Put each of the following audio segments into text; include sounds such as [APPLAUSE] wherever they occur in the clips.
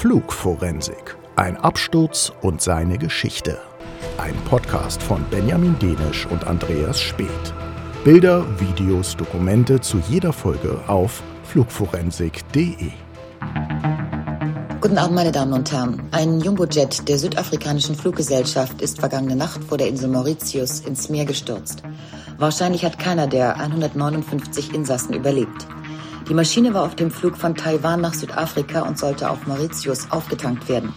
Flugforensik. Ein Absturz und seine Geschichte. Ein Podcast von Benjamin Denisch und Andreas Speth. Bilder, Videos, Dokumente zu jeder Folge auf flugforensik.de. Guten Abend, meine Damen und Herren. Ein Jumbojet der südafrikanischen Fluggesellschaft ist vergangene Nacht vor der Insel Mauritius ins Meer gestürzt. Wahrscheinlich hat keiner der 159 Insassen überlebt. Die Maschine war auf dem Flug von Taiwan nach Südafrika und sollte auf Mauritius aufgetankt werden.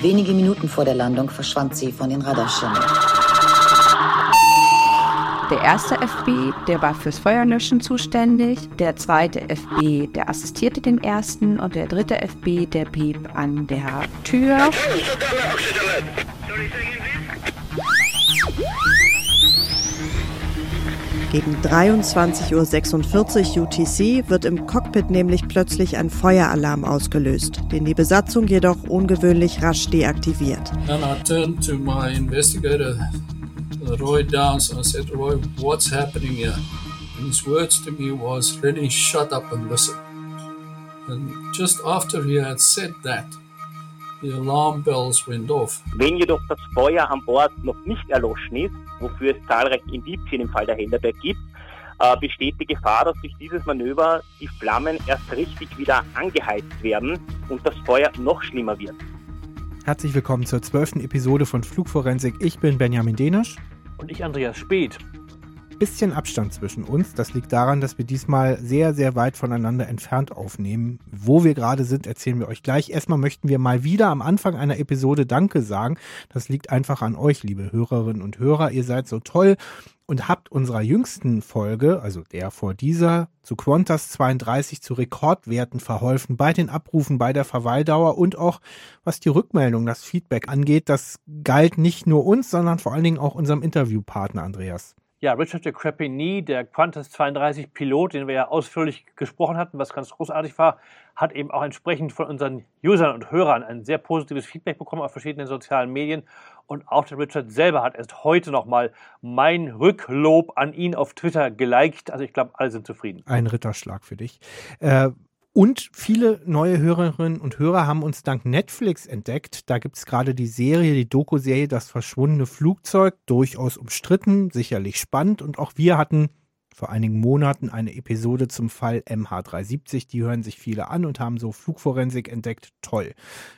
Wenige Minuten vor der Landung verschwand sie von den Radarschirmen. Der erste FB, der war fürs Feuerlöschen zuständig. Der zweite FB, der assistierte dem ersten. Und der dritte FB, der blieb an der Tür. Gegen 23.46 Uhr UTC wird im Cockpit nämlich plötzlich ein Feueralarm ausgelöst, den die Besatzung jedoch ungewöhnlich rasch deaktiviert. Then I turned to my investigator, Roy Downs, and I said, Roy, what's happening here? And his words to me was, really shut up and listen. And just after he had said that, the alarm bells went off. Wenn jedoch das Feuer an Bord noch nicht erloschen ist, wofür es zahlreiche Indizien im Fall der Helderberg gibt, äh, besteht die Gefahr, dass durch dieses Manöver die Flammen erst richtig wieder angeheizt werden und das Feuer noch schlimmer wird. Herzlich willkommen zur zwölften Episode von Flugforensik. Ich bin Benjamin Denisch. Und ich Andreas Speth. Bisschen Abstand zwischen uns. Das liegt daran, dass wir diesmal sehr, sehr weit voneinander entfernt aufnehmen. Wo wir gerade sind, erzählen wir euch gleich. Erstmal möchten wir mal wieder am Anfang einer Episode Danke sagen. Das liegt einfach an euch, liebe Hörerinnen und Hörer. Ihr seid so toll und habt unserer jüngsten Folge, also der vor dieser, zu Qantas 32 zu Rekordwerten verholfen bei den Abrufen, bei der Verweildauer und auch was die Rückmeldung, das Feedback angeht. Das galt nicht nur uns, sondern vor allen Dingen auch unserem Interviewpartner Andreas. Ja, Richard de Crepigny, der Qantas 32 Pilot, den wir ja ausführlich gesprochen hatten, was ganz großartig war, hat eben auch entsprechend von unseren Usern und Hörern ein sehr positives Feedback bekommen auf verschiedenen sozialen Medien. Und auch der Richard selber hat erst heute nochmal mein Rücklob an ihn auf Twitter geliked. Also ich glaube, alle sind zufrieden. Ein Ritterschlag für dich. Äh, und viele neue Hörerinnen und Hörer haben uns dank Netflix entdeckt. Da gibt es gerade die Serie, die Doku-Serie Das verschwundene Flugzeug, durchaus umstritten, sicherlich spannend. Und auch wir hatten vor einigen Monaten eine Episode zum Fall MH370. Die hören sich viele an und haben so Flugforensik entdeckt. Toll.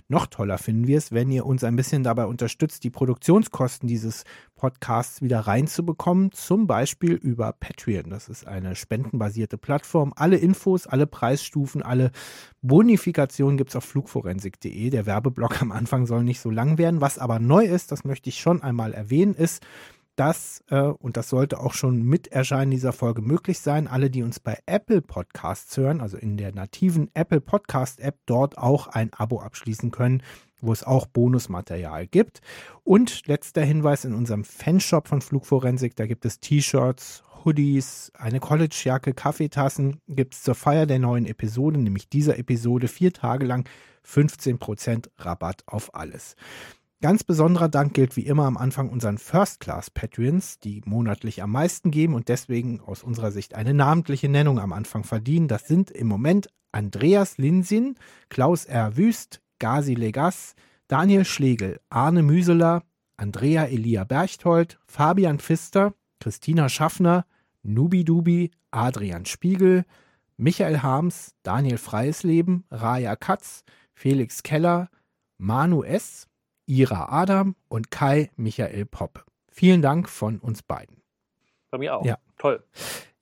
Noch toller finden wir es, wenn ihr uns ein bisschen dabei unterstützt, die Produktionskosten dieses Podcasts wieder reinzubekommen. Zum Beispiel über Patreon. Das ist eine spendenbasierte Plattform. Alle Infos, alle Preisstufen, alle Bonifikationen gibt es auf flugforensik.de. Der Werbeblock am Anfang soll nicht so lang werden. Was aber neu ist, das möchte ich schon einmal erwähnen, ist, dass, äh, und das sollte auch schon mit Erscheinen dieser Folge möglich sein, alle, die uns bei Apple Podcasts hören, also in der nativen Apple Podcast App, dort auch ein Abo abschließen können, wo es auch Bonusmaterial gibt. Und letzter Hinweis in unserem Fanshop von Flugforensik, da gibt es T-Shirts, Hoodies, eine Collegejacke, Kaffeetassen, gibt es zur Feier der neuen Episode, nämlich dieser Episode, vier Tage lang 15% Rabatt auf alles. Ganz besonderer Dank gilt wie immer am Anfang unseren First Class Patreons, die monatlich am meisten geben und deswegen aus unserer Sicht eine namentliche Nennung am Anfang verdienen. Das sind im Moment Andreas Linsin, Klaus R. Wüst, Gazi Legas, Daniel Schlegel, Arne Müseler, Andrea Elia Berchthold, Fabian Pfister, Christina Schaffner, Nubi Dubi, Adrian Spiegel, Michael Harms, Daniel Freiesleben, Raja Katz, Felix Keller, Manu S., Ira Adam und Kai Michael Popp. Vielen Dank von uns beiden. Bei mir auch. Ja. Toll.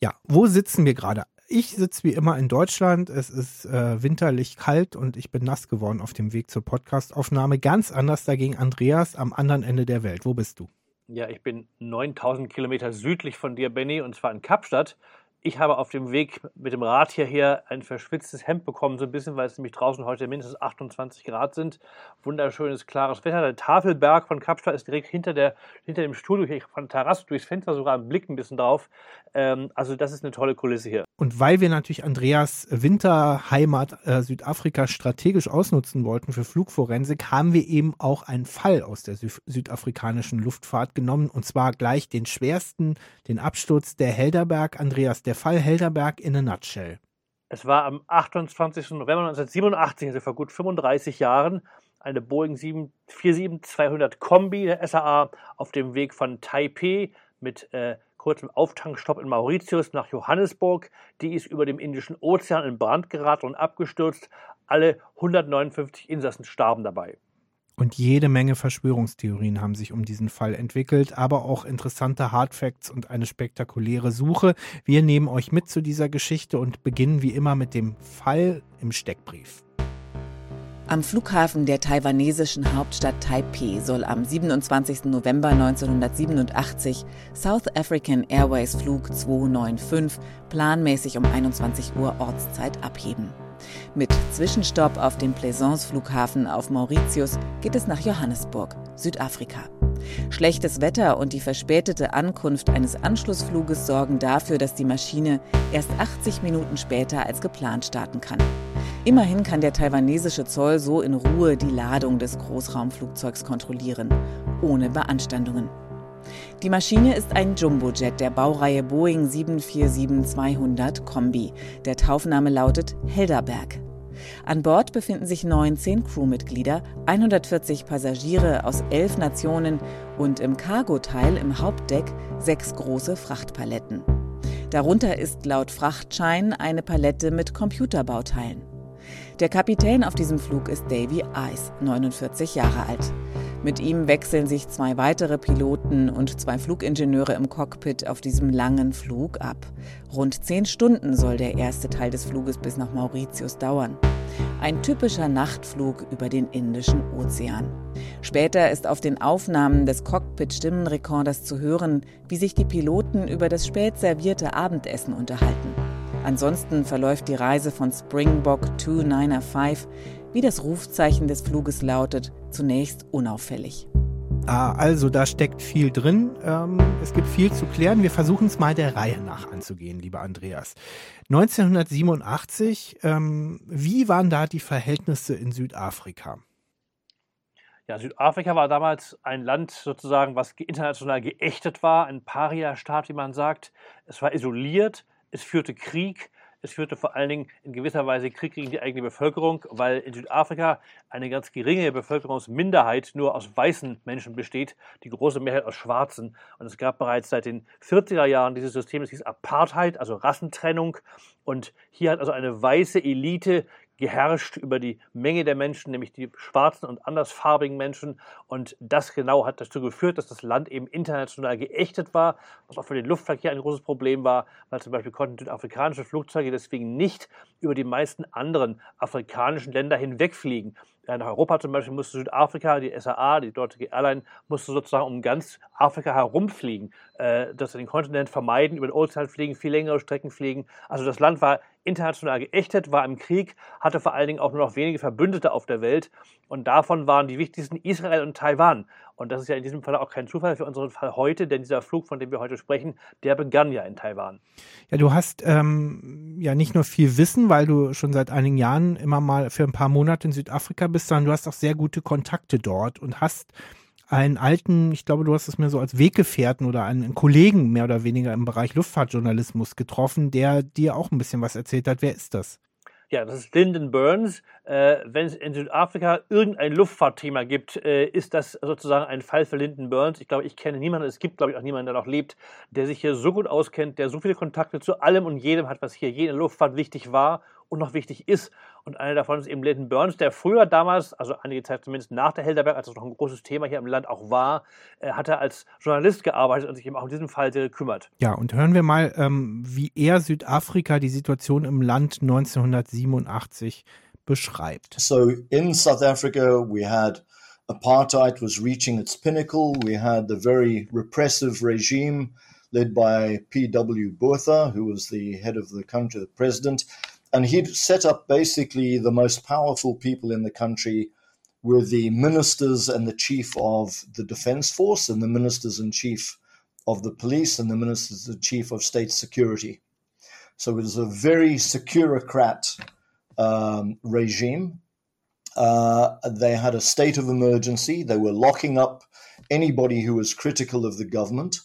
Ja, wo sitzen wir gerade? Ich sitze wie immer in Deutschland. Es ist äh, winterlich kalt und ich bin nass geworden auf dem Weg zur Podcastaufnahme. Ganz anders dagegen Andreas am anderen Ende der Welt. Wo bist du? Ja, ich bin 9000 Kilometer südlich von dir, Benny, und zwar in Kapstadt. Ich habe auf dem Weg mit dem Rad hierher ein verschwitztes Hemd bekommen, so ein bisschen, weil es nämlich draußen heute mindestens 28 Grad sind. Wunderschönes, klares Wetter. Der Tafelberg von Kapstadt ist direkt hinter, der, hinter dem Studio, hier von der Terrasse durchs Fenster sogar einen Blick ein bisschen drauf. Ähm, also das ist eine tolle Kulisse hier. Und weil wir natürlich Andreas Winterheimat äh, Südafrika strategisch ausnutzen wollten für Flugforensik, haben wir eben auch einen Fall aus der Sü südafrikanischen Luftfahrt genommen und zwar gleich den schwersten, den Absturz der Helderberg. Andreas, der Fall Helderberg in a nutshell. Es war am 28. November 1987, also vor gut 35 Jahren, eine Boeing 747-200 Kombi der SAA auf dem Weg von Taipei mit äh, kurzem Auftankstopp in Mauritius nach Johannesburg. Die ist über dem Indischen Ozean in Brand geraten und abgestürzt. Alle 159 Insassen starben dabei. Und jede Menge Verschwörungstheorien haben sich um diesen Fall entwickelt, aber auch interessante Hardfacts und eine spektakuläre Suche. Wir nehmen euch mit zu dieser Geschichte und beginnen wie immer mit dem Fall im Steckbrief. Am Flughafen der taiwanesischen Hauptstadt Taipei soll am 27. November 1987 South African Airways Flug 295 planmäßig um 21 Uhr Ortszeit abheben. Mit Zwischenstopp auf dem Plaisance-Flughafen auf Mauritius geht es nach Johannesburg, Südafrika. Schlechtes Wetter und die verspätete Ankunft eines Anschlussfluges sorgen dafür, dass die Maschine erst 80 Minuten später als geplant starten kann. Immerhin kann der taiwanesische Zoll so in Ruhe die Ladung des Großraumflugzeugs kontrollieren, ohne Beanstandungen. Die Maschine ist ein Jumbojet der Baureihe Boeing 747-200 Kombi. Der Taufname lautet Helderberg. An Bord befinden sich 19 Crewmitglieder, 140 Passagiere aus elf Nationen und im Cargo-Teil im Hauptdeck sechs große Frachtpaletten. Darunter ist laut Frachtschein eine Palette mit Computerbauteilen. Der Kapitän auf diesem Flug ist Davy Ice, 49 Jahre alt. Mit ihm wechseln sich zwei weitere Piloten und zwei Flugingenieure im Cockpit auf diesem langen Flug ab. Rund zehn Stunden soll der erste Teil des Fluges bis nach Mauritius dauern. Ein typischer Nachtflug über den Indischen Ozean. Später ist auf den Aufnahmen des Cockpit-Stimmenrekorders zu hören, wie sich die Piloten über das spät servierte Abendessen unterhalten. Ansonsten verläuft die Reise von Springbok 295 wie das Rufzeichen des Fluges lautet, zunächst unauffällig. Ah, also da steckt viel drin. Ähm, es gibt viel zu klären. Wir versuchen es mal der Reihe nach anzugehen, lieber Andreas. 1987, ähm, wie waren da die Verhältnisse in Südafrika? Ja, Südafrika war damals ein Land sozusagen, was international geächtet war, ein Paria-Staat, wie man sagt. Es war isoliert, es führte Krieg, es führte vor allen Dingen in gewisser Weise Krieg gegen die eigene Bevölkerung, weil in Südafrika eine ganz geringe Bevölkerungsminderheit nur aus weißen Menschen besteht, die große Mehrheit aus Schwarzen. Und es gab bereits seit den 40er Jahren dieses System, das hieß Apartheid, also Rassentrennung. Und hier hat also eine weiße Elite geherrscht über die Menge der Menschen, nämlich die schwarzen und andersfarbigen Menschen. Und das genau hat dazu geführt, dass das Land eben international geächtet war, was auch für den Luftverkehr ein großes Problem war, weil zum Beispiel konnten südafrikanische Flugzeuge deswegen nicht über die meisten anderen afrikanischen Länder hinwegfliegen. In Europa zum Beispiel musste Südafrika, die SAA, die dortige Airline, musste sozusagen um ganz Afrika herumfliegen, äh, dass sie den Kontinent vermeiden, über den Ozean fliegen, viel längere Strecken fliegen. Also das Land war international geächtet, war im Krieg, hatte vor allen Dingen auch nur noch wenige Verbündete auf der Welt und davon waren die wichtigsten Israel und Taiwan. Und das ist ja in diesem Fall auch kein Zufall für unseren Fall heute, denn dieser Flug, von dem wir heute sprechen, der begann ja in Taiwan. Ja, du hast ähm, ja nicht nur viel Wissen, weil du schon seit einigen Jahren immer mal für ein paar Monate in Südafrika bist, sondern du hast auch sehr gute Kontakte dort und hast einen alten, ich glaube, du hast es mir so als Weggefährten oder einen Kollegen mehr oder weniger im Bereich Luftfahrtjournalismus getroffen, der dir auch ein bisschen was erzählt hat. Wer ist das? Ja, das ist Lyndon Burns. Äh, wenn es in Südafrika irgendein Luftfahrtthema gibt, äh, ist das sozusagen ein Fall für Lyndon Burns. Ich glaube, ich kenne niemanden, es gibt, glaube ich, auch niemanden, der noch lebt, der sich hier so gut auskennt, der so viele Kontakte zu allem und jedem hat, was hier je in Luftfahrt wichtig war und noch wichtig ist. Und einer davon ist eben Leighton Burns, der früher damals, also einige Zeit zumindest nach der Helderberg, als es noch ein großes Thema hier im Land auch war, äh, hat er als Journalist gearbeitet und sich eben auch in diesem Fall sehr gekümmert. Ja, und hören wir mal, ähm, wie er Südafrika die Situation im Land 1987 beschreibt. So in South Africa we had apartheid was reaching its pinnacle. We had the very repressive regime led by P.W. Botha, who was the head of the country, the president. And he'd set up basically the most powerful people in the country were the ministers and the chief of the defense force and the ministers and chief of the police and the ministers and chief of state security. So it was a very securocrat um, regime. Uh, they had a state of emergency. They were locking up anybody who was critical of the government.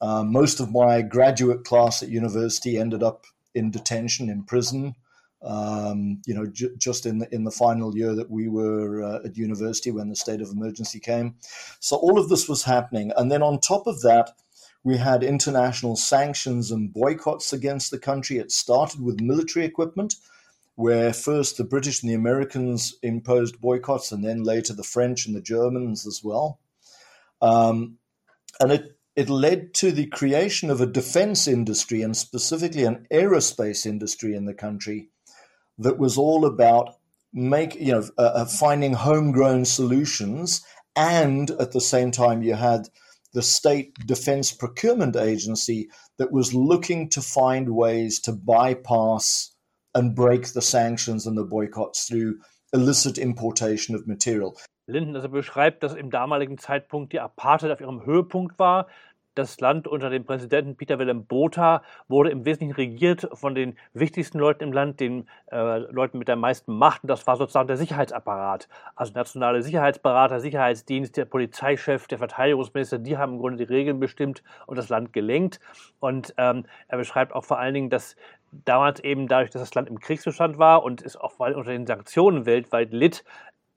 Uh, most of my graduate class at university ended up in detention, in prison, Um, you know, ju- just in the in the final year that we were uh, at university when the state of emergency came. So all of this was happening, and then on top of that, we had international sanctions and boycotts against the country. It started with military equipment, where first the British and the Americans imposed boycotts, and then later the French and the Germans as well. Um, and it it led to the creation of a defense industry and specifically an aerospace industry in the country that was all about make you know uh, uh, finding homegrown solutions and at the same time you had the state defense procurement agency that was looking to find ways to bypass and break the sanctions and the boycotts through illicit importation of material. Linden also beschreibt, dass im damaligen Zeitpunkt die Apartheid auf ihrem Höhepunkt war, Das Land unter dem Präsidenten Peter Willem Botha wurde im Wesentlichen regiert von den wichtigsten Leuten im Land, den äh, Leuten mit der meisten Macht. Und das war sozusagen der Sicherheitsapparat. Also nationale Sicherheitsberater, Sicherheitsdienst, der Polizeichef, der Verteidigungsminister, die haben im Grunde die Regeln bestimmt und das Land gelenkt. Und ähm, er beschreibt auch vor allen Dingen, dass damals eben dadurch, dass das Land im Kriegszustand war und es auch weil unter den Sanktionen weltweit litt,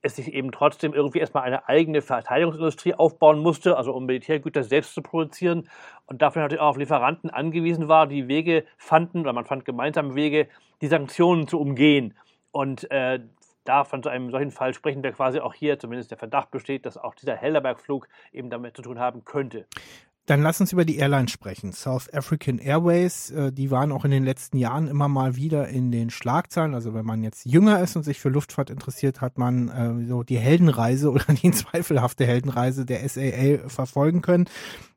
es sich eben trotzdem irgendwie erstmal eine eigene Verteidigungsindustrie aufbauen musste, also um Militärgüter selbst zu produzieren und dafür natürlich auch auf Lieferanten angewiesen war, die Wege fanden, oder man fand gemeinsame Wege, die Sanktionen zu umgehen. Und äh, da von so einem solchen Fall sprechen wir quasi auch hier, zumindest der Verdacht besteht, dass auch dieser Helderberg-Flug eben damit zu tun haben könnte. Dann lass uns über die Airlines sprechen. South African Airways, äh, die waren auch in den letzten Jahren immer mal wieder in den Schlagzeilen. Also wenn man jetzt jünger ist und sich für Luftfahrt interessiert, hat man äh, so die Heldenreise [LAUGHS] oder die zweifelhafte Heldenreise der SAA verfolgen können.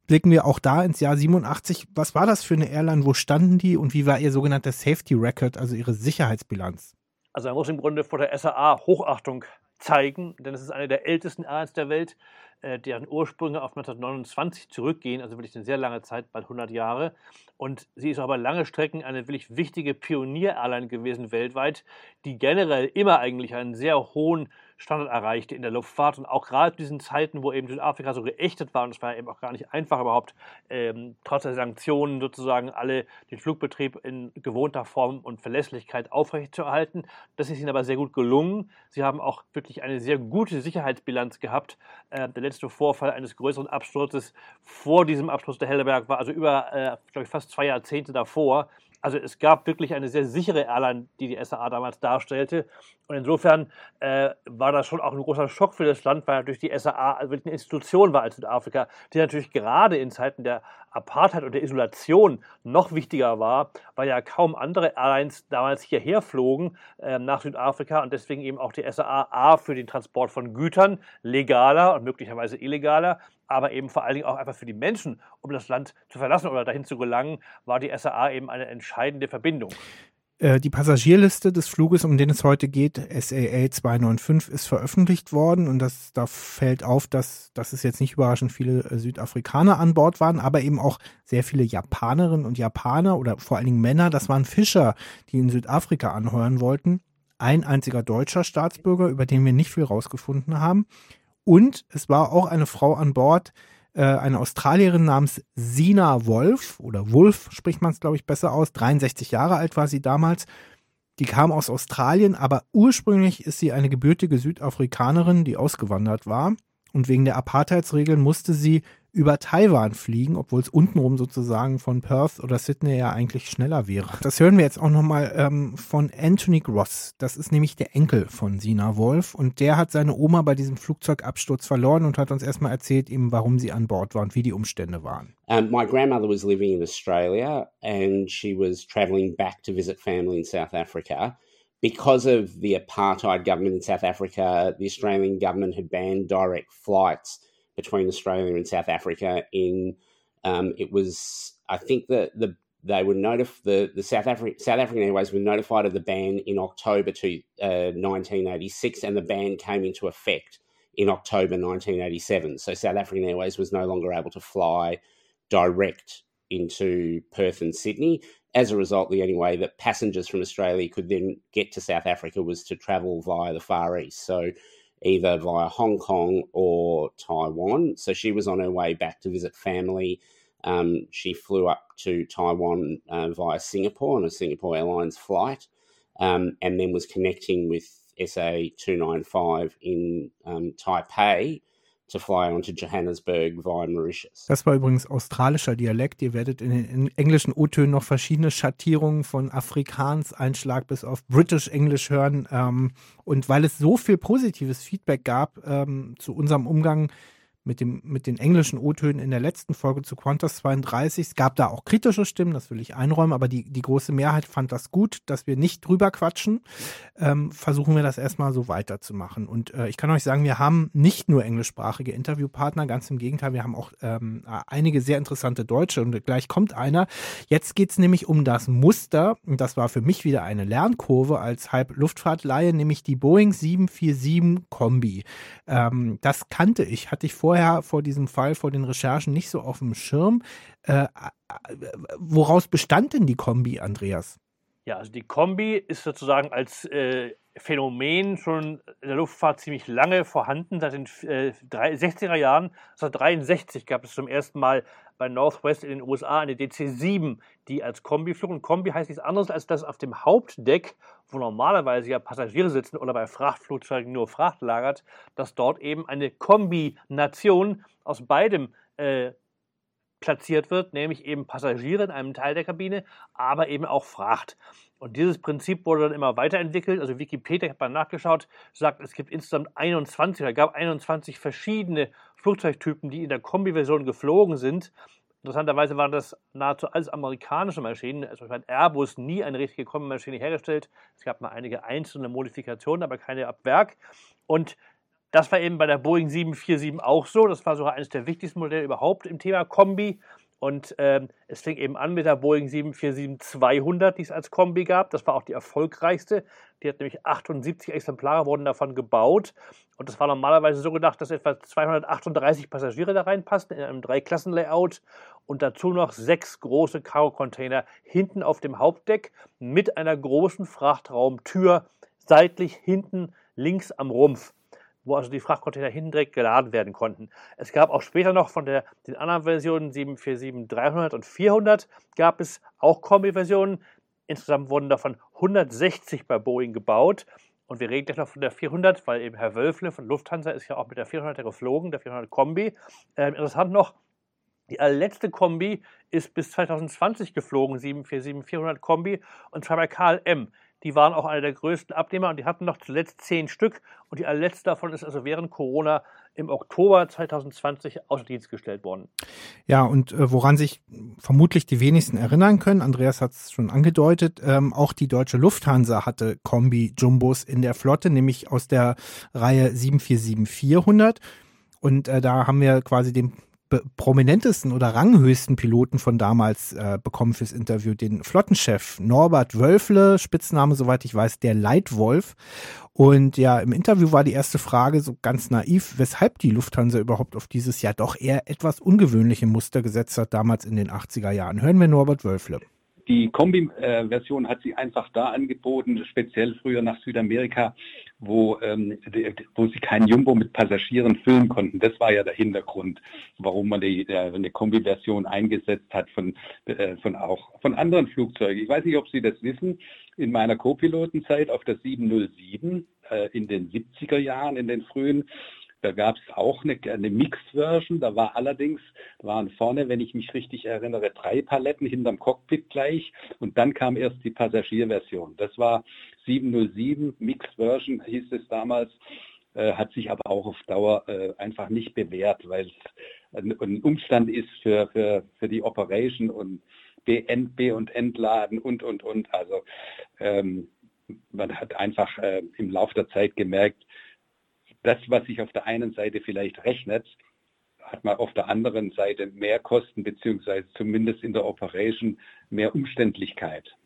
Blicken wir auch da ins Jahr 87. Was war das für eine Airline? Wo standen die und wie war ihr sogenannter Safety Record, also ihre Sicherheitsbilanz? Also man muss im Grunde vor der SAA Hochachtung zeigen, denn es ist eine der ältesten Airlines der Welt. Äh, deren Ursprünge auf 1929 zurückgehen, also wirklich eine sehr lange Zeit, bald 100 Jahre. Und sie ist aber lange Strecken eine wirklich wichtige Pionier-Airline gewesen weltweit, die generell immer eigentlich einen sehr hohen Standard erreichte in der Luftfahrt und auch gerade in diesen Zeiten, wo eben Südafrika so geächtet war und es war eben auch gar nicht einfach überhaupt, ähm, trotz der Sanktionen sozusagen alle den Flugbetrieb in gewohnter Form und Verlässlichkeit aufrechtzuerhalten. Das ist ihnen aber sehr gut gelungen. Sie haben auch wirklich eine sehr gute Sicherheitsbilanz gehabt. Äh, der letzte Vorfall eines größeren Absturzes vor diesem Absturz der Helleberg war also über, äh, glaube ich, fast zwei Jahrzehnte davor. Also es gab wirklich eine sehr sichere Airline, die die SAA damals darstellte. Und insofern äh, war das schon auch ein großer Schock für das Land, weil natürlich die SAA wirklich eine Institution war als Südafrika, die natürlich gerade in Zeiten der Apartheid und der Isolation noch wichtiger war, weil ja kaum andere Airlines damals hierher flogen äh, nach Südafrika und deswegen eben auch die SAA A für den Transport von Gütern legaler und möglicherweise illegaler, aber eben vor allen Dingen auch einfach für die Menschen, um das Land zu verlassen oder dahin zu gelangen, war die SAA eben eine entscheidende Verbindung. Äh, die Passagierliste des Fluges, um den es heute geht, SAA 295, ist veröffentlicht worden und das, da fällt auf, dass, dass es jetzt nicht überraschend viele äh, Südafrikaner an Bord waren, aber eben auch sehr viele Japanerinnen und Japaner oder vor allen Dingen Männer. Das waren Fischer, die in Südafrika anheuern wollten. Ein einziger deutscher Staatsbürger, über den wir nicht viel rausgefunden haben. Und es war auch eine Frau an Bord, äh, eine Australierin namens Sina Wolf oder Wolf spricht man es, glaube ich, besser aus. 63 Jahre alt war sie damals. Die kam aus Australien, aber ursprünglich ist sie eine gebürtige Südafrikanerin, die ausgewandert war. Und wegen der Apartheidsregeln musste sie über Taiwan fliegen, obwohl es untenrum sozusagen von Perth oder Sydney ja eigentlich schneller wäre. Das hören wir jetzt auch nochmal ähm, von Anthony Gross. Das ist nämlich der Enkel von Sina Wolf und der hat seine Oma bei diesem Flugzeugabsturz verloren und hat uns erstmal erzählt, ihm, warum sie an Bord war und wie die Umstände waren. Um, my grandmother was living in Australia and she was traveling back to visit family in South Africa. Because of the apartheid government in South Africa, the Australian government had banned direct flights between Australia and South Africa. In um, it was, I think that the they were notified the, the South African South African Airways were notified of the ban in October to uh, 1986, and the ban came into effect in October 1987. So South African Airways was no longer able to fly direct into Perth and Sydney. As a result, the only way that passengers from Australia could then get to South Africa was to travel via the Far East. So either via Hong Kong or Taiwan. So she was on her way back to visit family. Um, she flew up to Taiwan uh, via Singapore on a Singapore Airlines flight. um, and then was connecting with SA 295 in um, Taipei to fly on to Johannesburg via Mauritius. Das war übrigens australischer Dialekt. Ihr werdet in den englischen O-Tönen noch verschiedene Schattierungen von Afrikaans-Einschlag bis auf British English hören. Ähm, und weil es so viel positives Feedback gab ähm, zu unserem Umgang mit, dem, mit den englischen O-Tönen in der letzten Folge zu Qantas 32. Es gab da auch kritische Stimmen, das will ich einräumen, aber die, die große Mehrheit fand das gut, dass wir nicht drüber quatschen. Ähm, versuchen wir das erstmal so weiterzumachen. Und äh, ich kann euch sagen, wir haben nicht nur englischsprachige Interviewpartner, ganz im Gegenteil, wir haben auch ähm, einige sehr interessante Deutsche und gleich kommt einer. Jetzt geht es nämlich um das Muster, und das war für mich wieder eine Lernkurve als Halb-Luftfahrtleihe, nämlich die Boeing 747 Kombi. Ähm, das kannte ich, hatte ich vorher vorher vor diesem Fall, vor den Recherchen nicht so auf dem Schirm. Äh, woraus bestand denn die Kombi, Andreas? Ja, also die Kombi ist sozusagen als äh, Phänomen schon in der Luftfahrt ziemlich lange vorhanden. Seit den äh, 60er Jahren, 1963 gab es zum ersten Mal bei Northwest in den USA eine DC-7, die als Kombi flog. Und Kombi heißt nichts anderes, als dass auf dem Hauptdeck, wo normalerweise ja Passagiere sitzen oder bei Frachtflugzeugen nur Fracht lagert, dass dort eben eine Kombination aus beidem äh, platziert wird, nämlich eben Passagiere in einem Teil der Kabine, aber eben auch Fracht. Und dieses Prinzip wurde dann immer weiterentwickelt. Also Wikipedia, hat mal nachgeschaut, sagt, es gibt insgesamt 21, oder gab 21 verschiedene Flugzeugtypen, die in der Kombi-Version geflogen sind. Interessanterweise waren das nahezu alles amerikanische Maschinen. Also hat Airbus nie eine richtige Kombi-Maschine hergestellt. Es gab mal einige einzelne Modifikationen, aber keine ab Werk. Und das war eben bei der Boeing 747 auch so. Das war sogar eines der wichtigsten Modelle überhaupt im Thema Kombi. Und ähm, es fing eben an mit der Boeing 747-200, die es als Kombi gab. Das war auch die erfolgreichste. Die hat nämlich 78 Exemplare wurden davon gebaut. Und das war normalerweise so gedacht, dass etwa 238 Passagiere da reinpassten in einem Dreiklassenlayout und dazu noch sechs große Cargo-Container hinten auf dem Hauptdeck mit einer großen Frachtraumtür seitlich hinten links am Rumpf wo also die Frachtcontainer hinten direkt geladen werden konnten. Es gab auch später noch von der, den anderen Versionen 747 300 und 400 gab es auch Kombi-Versionen. Insgesamt wurden davon 160 bei Boeing gebaut. Und wir reden gleich noch von der 400, weil eben Herr Wölfle von Lufthansa ist ja auch mit der 400er geflogen, der 400 Kombi. Ähm, interessant noch, die allerletzte Kombi ist bis 2020 geflogen, 747-400 Kombi, und zwar bei KLM. Die waren auch einer der größten Abnehmer und die hatten noch zuletzt zehn Stück. Und die allerletzte davon ist also während Corona im Oktober 2020 außer Dienst gestellt worden. Ja, und äh, woran sich vermutlich die wenigsten erinnern können, Andreas hat es schon angedeutet, ähm, auch die deutsche Lufthansa hatte Kombi-Jumbos in der Flotte, nämlich aus der Reihe 747-400. Und äh, da haben wir quasi den prominentesten oder ranghöchsten Piloten von damals äh, bekommen fürs Interview, den Flottenchef Norbert Wölfle, Spitzname, soweit ich weiß, der Leitwolf. Und ja, im Interview war die erste Frage so ganz naiv, weshalb die Lufthansa überhaupt auf dieses ja doch eher etwas ungewöhnliche Muster gesetzt hat, damals in den 80er Jahren. Hören wir Norbert Wölfle. Die Kombi-Version hat sie einfach da angeboten, speziell früher nach Südamerika, wo, ähm, wo sie kein Jumbo mit Passagieren füllen konnten. Das war ja der Hintergrund, warum man die, äh, eine Kombi-Version eingesetzt hat von, äh, von auch von anderen Flugzeugen. Ich weiß nicht, ob Sie das wissen. In meiner Co-Pilotenzeit auf der 707 äh, in den 70er Jahren, in den frühen, da gab es auch eine, eine Mixed-Version. Da war allerdings, waren vorne, wenn ich mich richtig erinnere, drei Paletten hinterm Cockpit gleich. Und dann kam erst die Passagierversion. Das war 707 Mixed-Version, hieß es damals. Äh, hat sich aber auch auf Dauer äh, einfach nicht bewährt, weil es ein, ein, Umstand ist für, für, für die Operation und B, und Entladen und, und, und. Also ähm, man hat einfach äh, im Laufe der Zeit gemerkt, das, was sich auf der einen Seite vielleicht rechnet, hat man auf der anderen Seite mehr Kosten, beziehungsweise zumindest in der Operation mehr Umständlichkeit.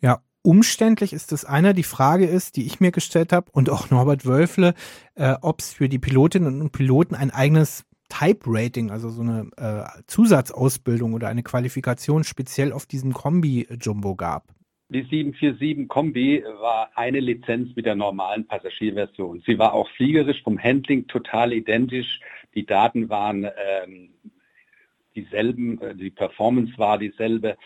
Ja, umständlich ist das einer. Die Frage ist, die ich mir gestellt habe und auch Norbert Wölfle, äh, ob es für die Pilotinnen und Piloten ein eigenes Type-Rating, also so eine äh, Zusatzausbildung oder eine Qualifikation speziell auf diesem Kombi-Jumbo gab. Die 747 Kombi war eine Lizenz mit der normalen Passagierversion. Sie war auch fliegerisch vom Handling total identisch. Die Daten waren ähm, dieselben, äh, die Performance war dieselbe.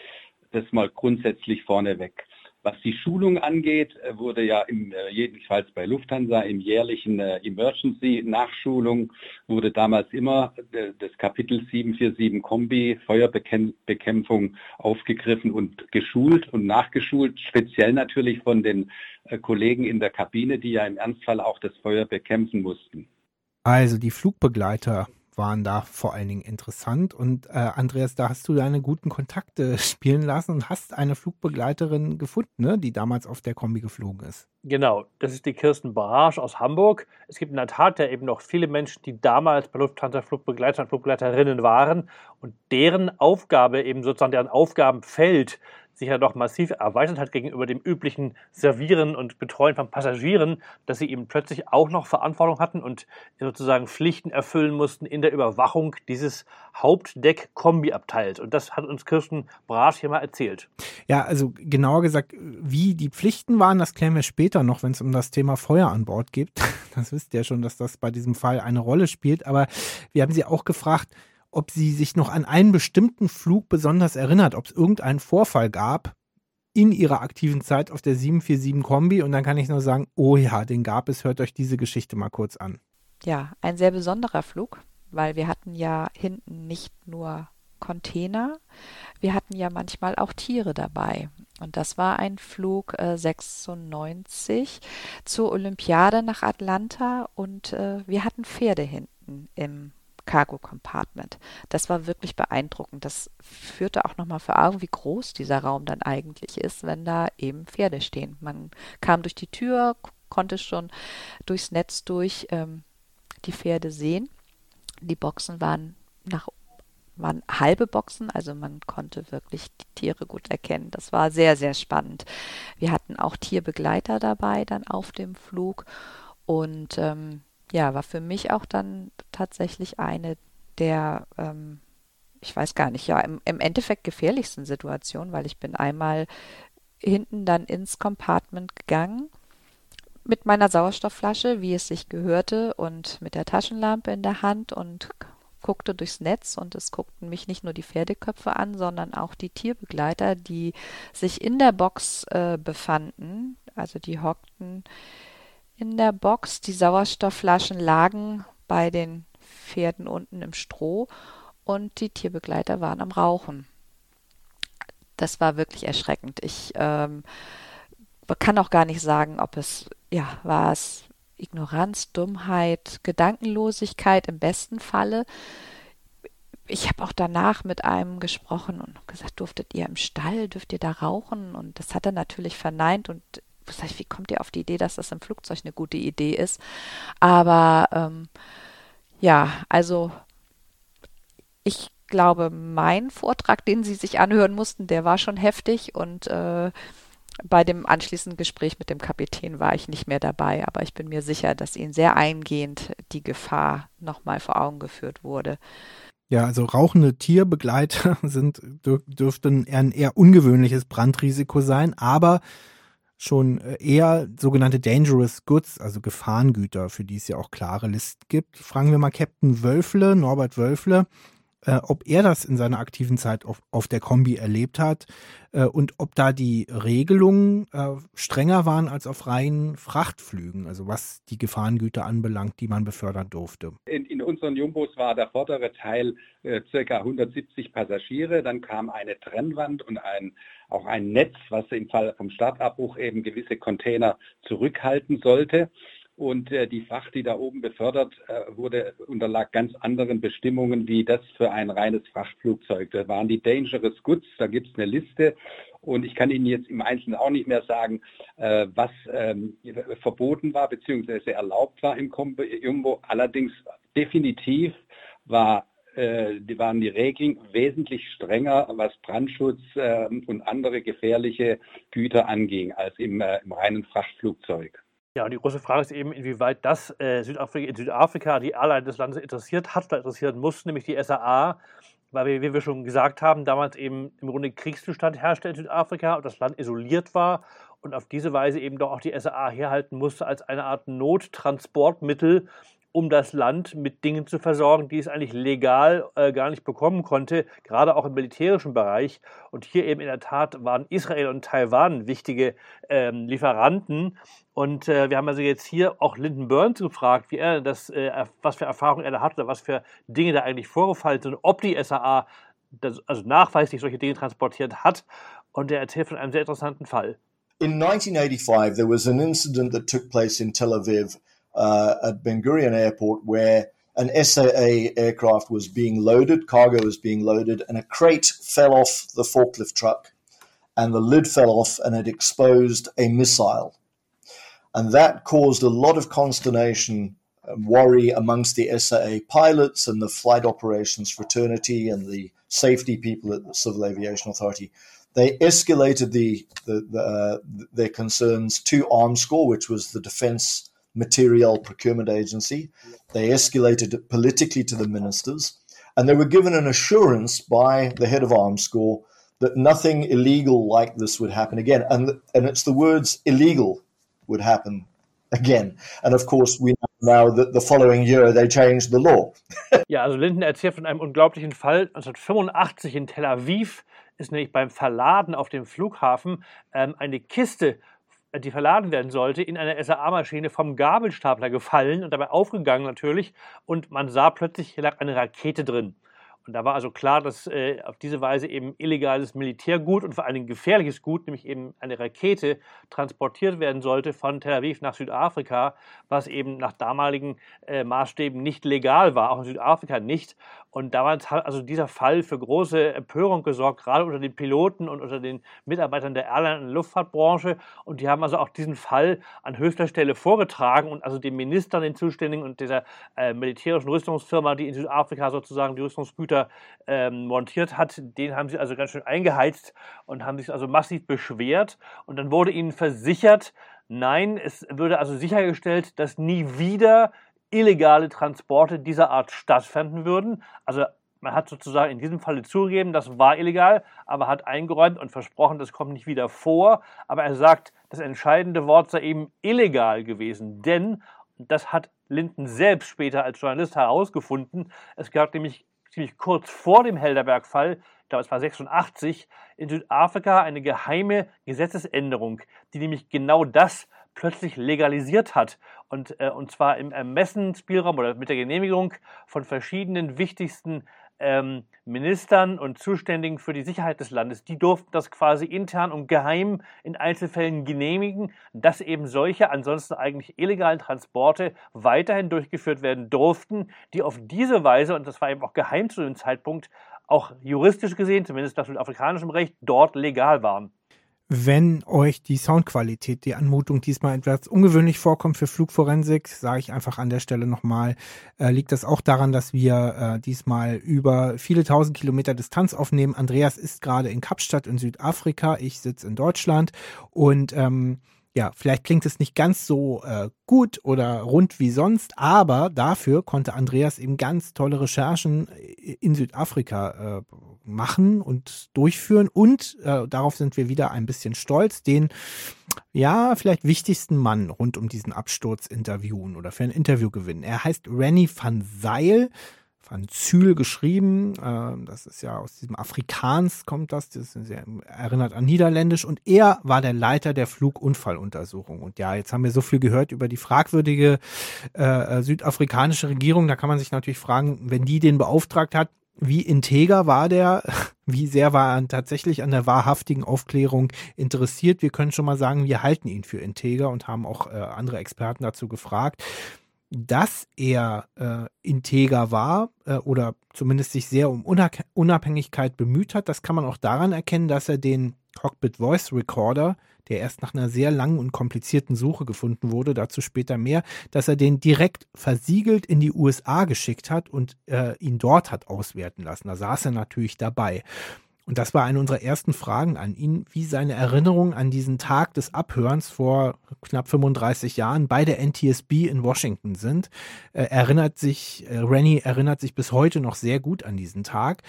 Das mal grundsätzlich vorneweg. Was die Schulung angeht, äh, wurde ja im, äh, jedenfalls bei Lufthansa im jährlichen äh, Emergency-Nachschulung wurde damals immer das Kapitel 747 Kombi Feuerbekämpfung aufgegriffen und geschult und nachgeschult, speziell natürlich von den Kollegen in der Kabine, die ja im Ernstfall auch das Feuer bekämpfen mussten. Also die Flugbegleiter waren da vor allen Dingen interessant. Und äh, Andreas, da hast du deine guten Kontakte [LAUGHS] spielen lassen und hast eine Flugbegleiterin gefunden, ne, die damals auf der Kombi geflogen ist. Genau, das ist die Kirsten Barrage aus Hamburg. Es gibt in der Tat ja eben noch viele Menschen, die damals bei Lufthansa Flugbegleiter und Flugbegleiterinnen waren und deren Aufgabe, eben sozusagen deren Aufgabenfeld sich ja doch massiv erweitert hat gegenüber dem üblichen Servieren und Betreuen von Passagieren, dass sie eben plötzlich auch noch Verantwortung hatten und sozusagen Pflichten erfüllen mussten in der Überwachung dieses Hauptdeck-Kombi-Abteils. Und das hat uns Kirsten Brasch hier mal erzählt. Ja, also genauer gesagt, wie die Pflichten waren, das klären wir später noch, wenn es um das Thema Feuer an Bord geht. [LAUGHS] Das wisst ihr ja schon, dass das bei diesem Fall eine Rolle spielt. Aber wir haben sie auch gefragt, ob sie sich noch an einen bestimmten Flug besonders erinnert, ob es irgendeinen Vorfall gab in ihrer aktiven Zeit auf der 747 Kombi. Und dann kann ich nur sagen, oh ja, den gab es. Hört euch diese Geschichte mal kurz an. Ja, ein sehr besonderer Flug, weil wir hatten ja hinten nicht nur Container, wir hatten ja manchmal auch Tiere dabei. Und das war ein Flug äh, 96 zur Olympiade nach Atlanta und äh, wir hatten Pferde hinten im Cargo Compartment. Das war wirklich beeindruckend. Das führte auch nochmal vor Augen, wie groß dieser Raum dann eigentlich ist, wenn da eben Pferde stehen. Man kam durch die Tür, konnte schon durchs Netz durch ähm, die Pferde sehen. Die Boxen waren nach waren halbe Boxen, also man konnte wirklich die Tiere gut erkennen. Das war sehr, sehr spannend. Wir hatten auch Tierbegleiter dabei dann auf dem Flug und ähm, ja, war für mich auch dann tatsächlich eine der, ähm, ich weiß gar nicht, ja, im, im Endeffekt gefährlichsten Situationen, weil ich bin einmal hinten dann ins Compartment gegangen mit meiner Sauerstoffflasche, wie es sich gehörte, und mit der Taschenlampe in der Hand und guckte durchs Netz und es guckten mich nicht nur die Pferdeköpfe an, sondern auch die Tierbegleiter, die sich in der Box äh, befanden. Also die hockten in der Box. Die Sauerstoffflaschen lagen bei den Pferden unten im Stroh und die Tierbegleiter waren am Rauchen. Das war wirklich erschreckend. Ich ähm, kann auch gar nicht sagen, ob es, ja, war es Ignoranz, Dummheit, Gedankenlosigkeit im besten Falle. Ich habe auch danach mit einem gesprochen und gesagt, durftet ihr im Stall, dürft ihr da rauchen? Und das hat er natürlich verneint und sag ich, wie kommt ihr auf die Idee, dass das im Flugzeug eine gute Idee ist? Aber ähm, ja, also ich glaube, mein Vortrag, den Sie sich anhören mussten, der war schon heftig und äh, bei dem anschließenden Gespräch mit dem Kapitän war ich nicht mehr dabei, aber ich bin mir sicher, dass Ihnen sehr eingehend die Gefahr nochmal vor Augen geführt wurde. Ja, also rauchende Tierbegleiter [LAUGHS] sind, dürften ein eher ungewöhnliches Brandrisiko sein, aber schon äh, eher sogenannte Dangerous Goods, also Gefahrengüter, für die es ja auch klare Listen gibt. Fragen wir mal Captain Wölfle, Norbert Wölfle, äh, ob er das in seiner aktiven Zeit auf, auf der Kombi erlebt hat äh, und ob da die Regelungen äh, strenger waren als auf reinen Frachtflügen, also was die Gefahrengüter anbelangt, die man befördern durfte. In, in unseren Jumbos war der vordere Teil äh, circa 170 Passagiere, dann kam eine Trennwand und ein, auch ein Netz, was im Fall vom Startabbruch eben gewisse Container zurückhalten sollte. Und äh, die Fracht, die da oben befördert äh, wurde, unterlag ganz anderen Bestimmungen wie das für ein reines Frachtflugzeug. Da waren die Dangerous Goods, da gibt es eine Liste. Und ich kann Ihnen jetzt im Einzelnen auch nicht mehr sagen, äh, was ähm, verboten war bzw. erlaubt war im Jumbo. Allerdings definitiv war die waren die Regeln wesentlich strenger, was Brandschutz äh, und andere gefährliche Güter anging, als im, äh, im reinen Frachtflugzeug. Ja, und die große Frage ist eben, inwieweit das äh, Südafrika, in Südafrika die Airline des Landes interessiert hat oder interessieren muss, nämlich die SAA, weil wir, wie wir schon gesagt haben, damals eben im Grunde Kriegszustand herrschte in Südafrika und das Land isoliert war und auf diese Weise eben doch auch die SAA herhalten musste als eine Art Nottransportmittel, um das Land mit Dingen zu versorgen, die es eigentlich legal äh, gar nicht bekommen konnte, gerade auch im militärischen Bereich. Und hier eben in der Tat waren Israel und Taiwan wichtige ähm, Lieferanten. Und äh, wir haben also jetzt hier auch Lyndon Burns gefragt, wie er das, äh, was für Erfahrungen er da hat oder was für Dinge da eigentlich vorgefallen sind, ob die SAA das, also nachweislich solche Dinge transportiert hat. Und er erzählt von einem sehr interessanten Fall. In 1985, there was an incident that took place in Tel Aviv uh, at Ben Gurion Airport where an SAA aircraft was being loaded, cargo was being loaded, and a crate fell off the forklift truck, and the lid fell off, and it exposed a missile. And that caused a lot of consternation and worry amongst the SAA pilots and the flight operations fraternity and the safety people at the Civil Aviation Authority. They escalated the, the, the uh, their concerns to Armscore, which was the defense Material Procurement Agency. They escalated it politically to the ministers, and they were given an assurance by the head of Arms Corps that nothing illegal like this would happen again. And, and it's the words illegal would happen again. And of course, we now that the following year they changed the law. [LAUGHS] ja, also Linden erzählt von einem unglaublichen Fall. 1985 in Tel Aviv ist nämlich beim Verladen auf dem Flughafen ähm, eine Kiste die verladen werden sollte, in einer SAA-Maschine vom Gabelstapler gefallen und dabei aufgegangen natürlich. Und man sah plötzlich, hier lag eine Rakete drin. Und da war also klar, dass äh, auf diese Weise eben illegales Militärgut und vor allem gefährliches Gut, nämlich eben eine Rakete, transportiert werden sollte von Tel Aviv nach Südafrika, was eben nach damaligen äh, Maßstäben nicht legal war, auch in Südafrika nicht. Und damals hat also dieser Fall für große Empörung gesorgt, gerade unter den Piloten und unter den Mitarbeitern der Airline- und Luftfahrtbranche. Und die haben also auch diesen Fall an höchster Stelle vorgetragen und also dem Minister, den Zuständigen und dieser äh, militärischen Rüstungsfirma, die in Südafrika sozusagen die Rüstungsgüter ähm, montiert hat, den haben sie also ganz schön eingeheizt und haben sich also massiv beschwert. Und dann wurde ihnen versichert, nein, es würde also sichergestellt, dass nie wieder illegale Transporte dieser Art stattfinden würden. Also man hat sozusagen in diesem Falle zugegeben, das war illegal, aber hat eingeräumt und versprochen, das kommt nicht wieder vor. Aber er sagt, das entscheidende Wort sei eben illegal gewesen, denn, das hat Linden selbst später als Journalist herausgefunden, es gab nämlich ziemlich kurz vor dem Helderberg-Fall, ich glaube es war 86, in Südafrika eine geheime Gesetzesänderung, die nämlich genau das plötzlich legalisiert hat. Und, äh, und zwar im Ermessensspielraum oder mit der Genehmigung von verschiedenen wichtigsten ähm, Ministern und Zuständigen für die Sicherheit des Landes. Die durften das quasi intern und geheim in Einzelfällen genehmigen, dass eben solche ansonsten eigentlich illegalen Transporte weiterhin durchgeführt werden durften, die auf diese Weise, und das war eben auch geheim zu dem Zeitpunkt, auch juristisch gesehen, zumindest nach südafrikanischem Recht, dort legal waren. Wenn euch die Soundqualität, die Anmutung diesmal etwas ungewöhnlich vorkommt für Flugforensik, sage ich einfach an der Stelle nochmal, äh, liegt das auch daran, dass wir äh, diesmal über viele tausend Kilometer Distanz aufnehmen. Andreas ist gerade in Kapstadt in Südafrika, ich sitze in Deutschland und ähm, ja, vielleicht klingt es nicht ganz so äh, gut oder rund wie sonst, aber dafür konnte Andreas eben ganz tolle Recherchen in Südafrika äh, machen und durchführen und äh, darauf sind wir wieder ein bisschen stolz, den ja, vielleicht wichtigsten Mann rund um diesen Absturz interviewen oder für ein Interview gewinnen. Er heißt Renny van Seil van Zyl geschrieben. Äh, das ist ja aus diesem Afrikaans kommt das. Das erinnert an Niederländisch. Und er war der Leiter der Flugunfalluntersuchung. Und ja, jetzt haben wir so viel gehört über die fragwürdige äh, äh südafrikanische Regierung. Da kann man sich natürlich fragen, wenn die den beauftragt hat, wie integer war der? [LAUGHS] Wie sehr war er tatsächlich an der wahrhaftigen Aufklärung interessiert? Wir können schon mal sagen, wir halten ihn für integer und haben auch äh, andere Experten dazu gefragt dass er äh, integer war äh, oder zumindest sich sehr um Unabhängigkeit bemüht hat. Das kann man auch daran erkennen, dass er den Cockpit Voice Recorder, der erst nach einer sehr langen und komplizierten Suche gefunden wurde, dazu später mehr, dass er den direkt versiegelt in die USA geschickt hat und äh, ihn dort hat auswerten lassen. Da saß er natürlich dabei. Und das war eine unserer ersten Fragen an ihn, wie seine Erinnerungen an diesen Tag des Abhörens vor knapp 35 Jahren bei der NTSB in Washington sind. Er erinnert sich, äh, Rennie erinnert sich bis heute noch sehr gut an diesen Tag.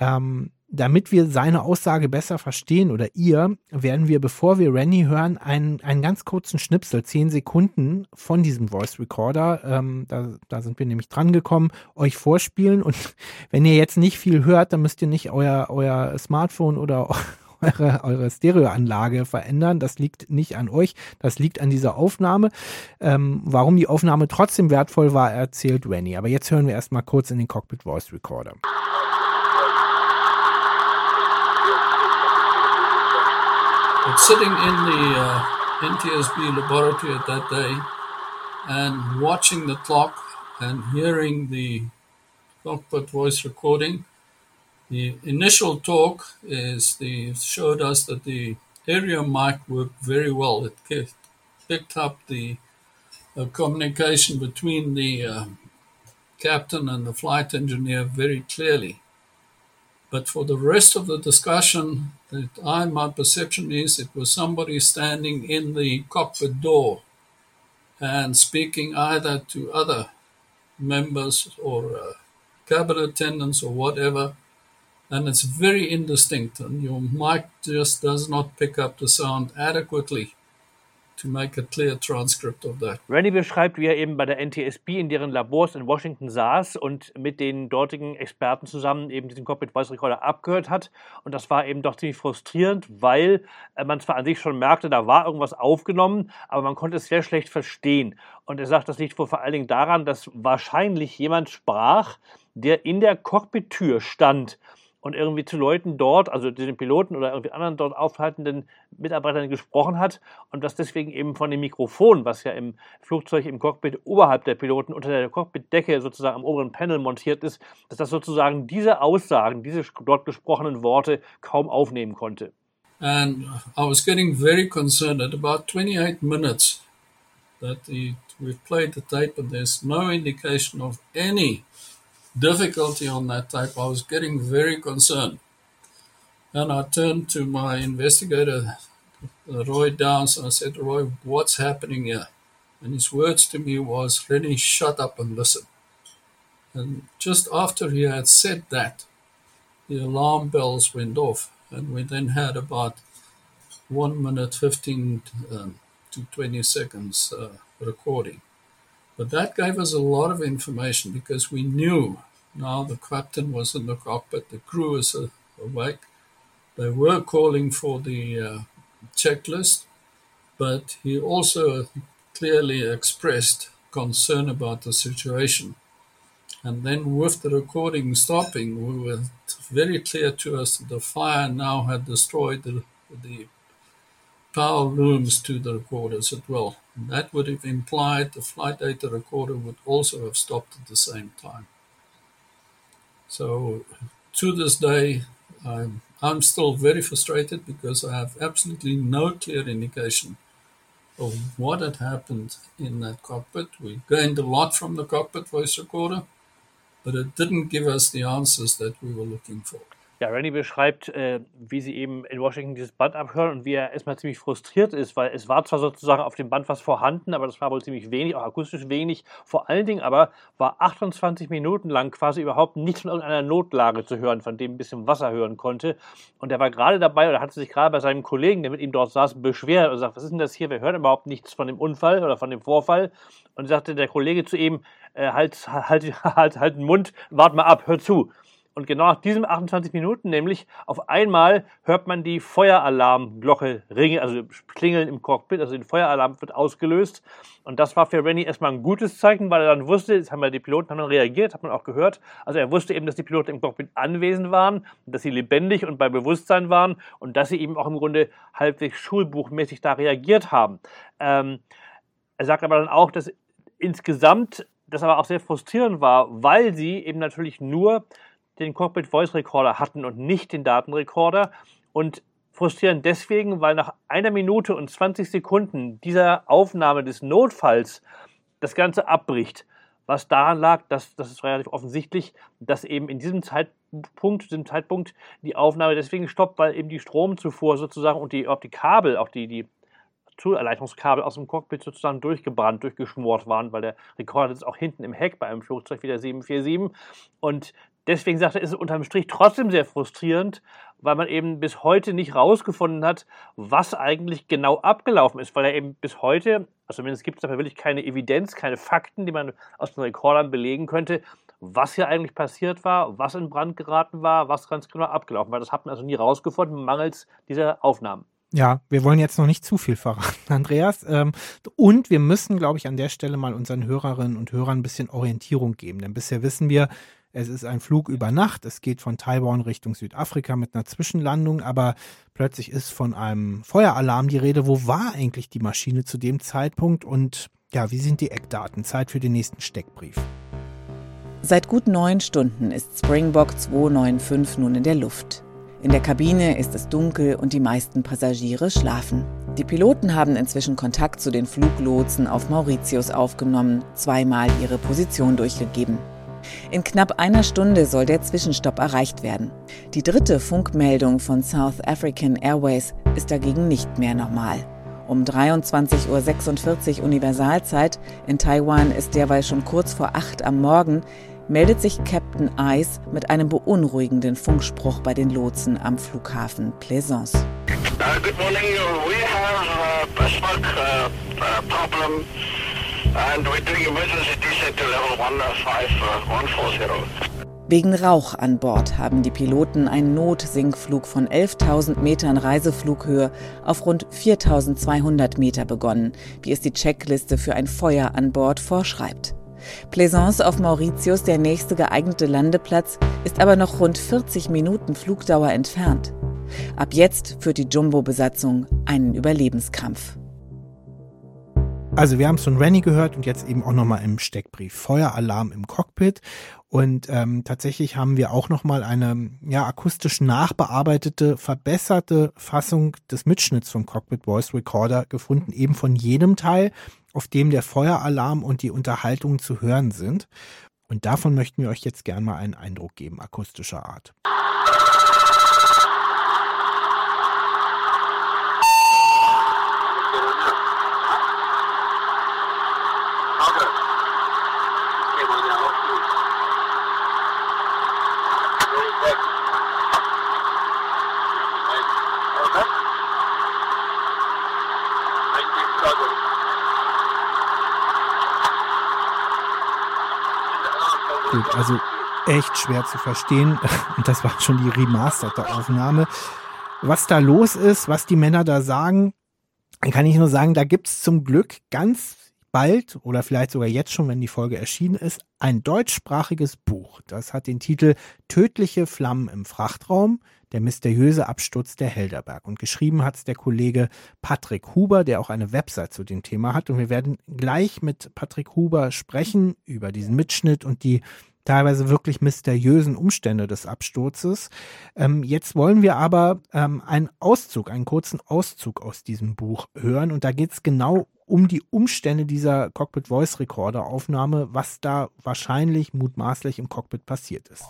Ähm, damit wir seine Aussage besser verstehen oder ihr, werden wir, bevor wir Rennie hören, einen, einen ganz kurzen Schnipsel, zehn Sekunden von diesem Voice Recorder, ähm, da, da sind wir nämlich dran gekommen, euch vorspielen. Und [LAUGHS] wenn ihr jetzt nicht viel hört, dann müsst ihr nicht euer, euer Smartphone oder [LAUGHS] eure, eure Stereoanlage verändern. Das liegt nicht an euch, das liegt an dieser Aufnahme. Ähm, warum die Aufnahme trotzdem wertvoll war, erzählt Rennie. Aber jetzt hören wir erstmal kurz in den Cockpit Voice Recorder. But sitting in the uh, NTSB laboratory at that day and watching the clock and hearing the cockpit voice recording, the initial talk is the showed us that the area mic worked very well. It picked up the uh, communication between the uh, captain and the flight engineer very clearly. But for the rest of the discussion, that I my perception is it was somebody standing in the cockpit door and speaking either to other members or uh, cabin attendants or whatever, and it's very indistinct, and your mic just does not pick up the sound adequately to make a clear transcript of that. Randy beschreibt, wie er eben bei der NTSB in deren Labors in Washington saß und mit den dortigen Experten zusammen eben diesen Cockpit Voice Recorder abgehört hat. Und das war eben doch ziemlich frustrierend, weil äh, man zwar an sich schon merkte, da war irgendwas aufgenommen, aber man konnte es sehr schlecht verstehen. Und er sagt, das liegt vor allen Dingen daran, dass wahrscheinlich jemand sprach, der in der Cockpit-Tür stand und irgendwie zu Leuten dort, also den Piloten oder irgendwie anderen dort aufhaltenden Mitarbeitern gesprochen hat und das deswegen eben von dem Mikrofon, was ja im Flugzeug im Cockpit oberhalb der Piloten unter der Cockpitdecke sozusagen am oberen Panel montiert ist, dass das sozusagen diese Aussagen, diese dort gesprochenen Worte kaum aufnehmen konnte. And I was getting very concerned at about 28 minutes that the, we've played the tape and there's no indication of any difficulty on that tape, I was getting very concerned. And I turned to my investigator, Roy Downs, and I said, Roy, what's happening here? And his words to me was, Rennie, shut up and listen. And just after he had said that, the alarm bells went off, and we then had about one minute, 15 um, to 20 seconds uh, recording. But that gave us a lot of information because we knew now the captain was in the cockpit, the crew was awake. They were calling for the uh, checklist, but he also clearly expressed concern about the situation. And then, with the recording stopping, we were very clear to us that the fire now had destroyed the, the power looms to the recorders as well. That would have implied the flight data recorder would also have stopped at the same time. So, to this day, I'm, I'm still very frustrated because I have absolutely no clear indication of what had happened in that cockpit. We gained a lot from the cockpit voice recorder, but it didn't give us the answers that we were looking for. Ja, Randy beschreibt, äh, wie sie eben in Washington dieses Band abhören und wie er erstmal ziemlich frustriert ist, weil es war zwar sozusagen auf dem Band was vorhanden, aber das war wohl ziemlich wenig, auch akustisch wenig. Vor allen Dingen aber war 28 Minuten lang quasi überhaupt nichts von irgendeiner Notlage zu hören, von dem ein bisschen Wasser hören konnte. Und er war gerade dabei oder hatte sich gerade bei seinem Kollegen, der mit ihm dort saß, beschwert und sagt, was ist denn das hier? Wir hören überhaupt nichts von dem Unfall oder von dem Vorfall. Und sagte der Kollege zu ihm, äh, halt, halt, [LAUGHS] halt, halt den Mund, wart mal ab, hör zu. Und genau nach diesen 28 Minuten, nämlich auf einmal hört man die Feueralarmglocke ringen, also klingeln im Cockpit, also der Feueralarm wird ausgelöst. Und das war für Rennie erstmal ein gutes Zeichen, weil er dann wusste, jetzt haben ja die Piloten haben dann reagiert, hat man auch gehört. Also er wusste eben, dass die Piloten im Cockpit anwesend waren, dass sie lebendig und bei Bewusstsein waren und dass sie eben auch im Grunde halbwegs schulbuchmäßig da reagiert haben. Ähm, er sagt aber dann auch, dass insgesamt das aber auch sehr frustrierend war, weil sie eben natürlich nur den Cockpit Voice Recorder hatten und nicht den Datenrekorder. Und frustrierend deswegen, weil nach einer Minute und 20 Sekunden dieser Aufnahme des Notfalls das Ganze abbricht. Was daran lag, dass, das ist relativ offensichtlich, dass eben in diesem Zeitpunkt, diesem Zeitpunkt die Aufnahme deswegen stoppt, weil eben die Stromzufuhr sozusagen und die, auch die Kabel, auch die, die Zuerleitungskabel aus dem Cockpit sozusagen durchgebrannt, durchgeschmort waren, weil der Rekorder ist auch hinten im Heck bei einem Flugzeug wie der 747 und Deswegen sagt er, ist es unterm Strich trotzdem sehr frustrierend, weil man eben bis heute nicht rausgefunden hat, was eigentlich genau abgelaufen ist, weil er eben bis heute, also zumindest gibt es dafür wirklich keine Evidenz, keine Fakten, die man aus den Rekordern belegen könnte, was hier eigentlich passiert war, was in Brand geraten war, was ganz genau abgelaufen war. Das hat man also nie rausgefunden, mangels dieser Aufnahmen. Ja, wir wollen jetzt noch nicht zu viel verraten, [LAUGHS] Andreas. Ähm, und wir müssen, glaube ich, an der Stelle mal unseren Hörerinnen und Hörern ein bisschen Orientierung geben. Denn bisher wissen wir, es ist ein Flug über Nacht. Es geht von Taiwan Richtung Südafrika mit einer Zwischenlandung, aber plötzlich ist von einem Feueralarm die Rede. Wo war eigentlich die Maschine zu dem Zeitpunkt? Und ja, wie sind die Eckdaten? Zeit für den nächsten Steckbrief. Seit gut neun Stunden ist Springbok 295 nun in der Luft. In der Kabine ist es dunkel und die meisten Passagiere schlafen. Die Piloten haben inzwischen Kontakt zu den Fluglotsen auf Mauritius aufgenommen, zweimal ihre Position durchgegeben. In knapp einer Stunde soll der Zwischenstopp erreicht werden. Die dritte Funkmeldung von South African Airways ist dagegen nicht mehr normal. Um 23.46 Uhr Universalzeit, in Taiwan ist derweil schon kurz vor 8 am Morgen, meldet sich Captain Ice mit einem beunruhigenden Funkspruch bei den Lotsen am Flughafen Plaisance. Uh, good morning. We have uh, a uh, uh, problem Wegen Rauch an Bord haben die Piloten einen Notsinkflug von 11.000 Metern Reiseflughöhe auf rund 4.200 Meter begonnen, wie es die Checkliste für ein Feuer an Bord vorschreibt. Plaisance auf Mauritius, der nächste geeignete Landeplatz, ist aber noch rund 40 Minuten Flugdauer entfernt. Ab jetzt führt die Jumbo-Besatzung einen Überlebenskampf. Also wir haben es von Rennie gehört und jetzt eben auch nochmal im Steckbrief. Feueralarm im Cockpit. Und ähm, tatsächlich haben wir auch nochmal eine ja, akustisch nachbearbeitete, verbesserte Fassung des Mitschnitts vom Cockpit Voice Recorder gefunden, eben von jedem Teil, auf dem der Feueralarm und die Unterhaltungen zu hören sind. Und davon möchten wir euch jetzt gern mal einen Eindruck geben, akustischer Art. Gut, also echt schwer zu verstehen. [LAUGHS] Und das war schon die remasterte Aufnahme. Was da los ist, was die Männer da sagen, kann ich nur sagen, da gibt's zum Glück ganz bald oder vielleicht sogar jetzt schon, wenn die Folge erschienen ist, ein deutschsprachiges Buch. Das hat den Titel Tödliche Flammen im Frachtraum, der mysteriöse Absturz der Helderberg. Und geschrieben hat es der Kollege Patrick Huber, der auch eine Website zu dem Thema hat. Und wir werden gleich mit Patrick Huber sprechen über diesen Mitschnitt und die teilweise wirklich mysteriösen Umstände des Absturzes. Ähm, jetzt wollen wir aber ähm, einen Auszug, einen kurzen Auszug aus diesem Buch hören. Und da geht es genau um die Umstände dieser Cockpit Voice Recorder Aufnahme, was da wahrscheinlich mutmaßlich im Cockpit passiert ist.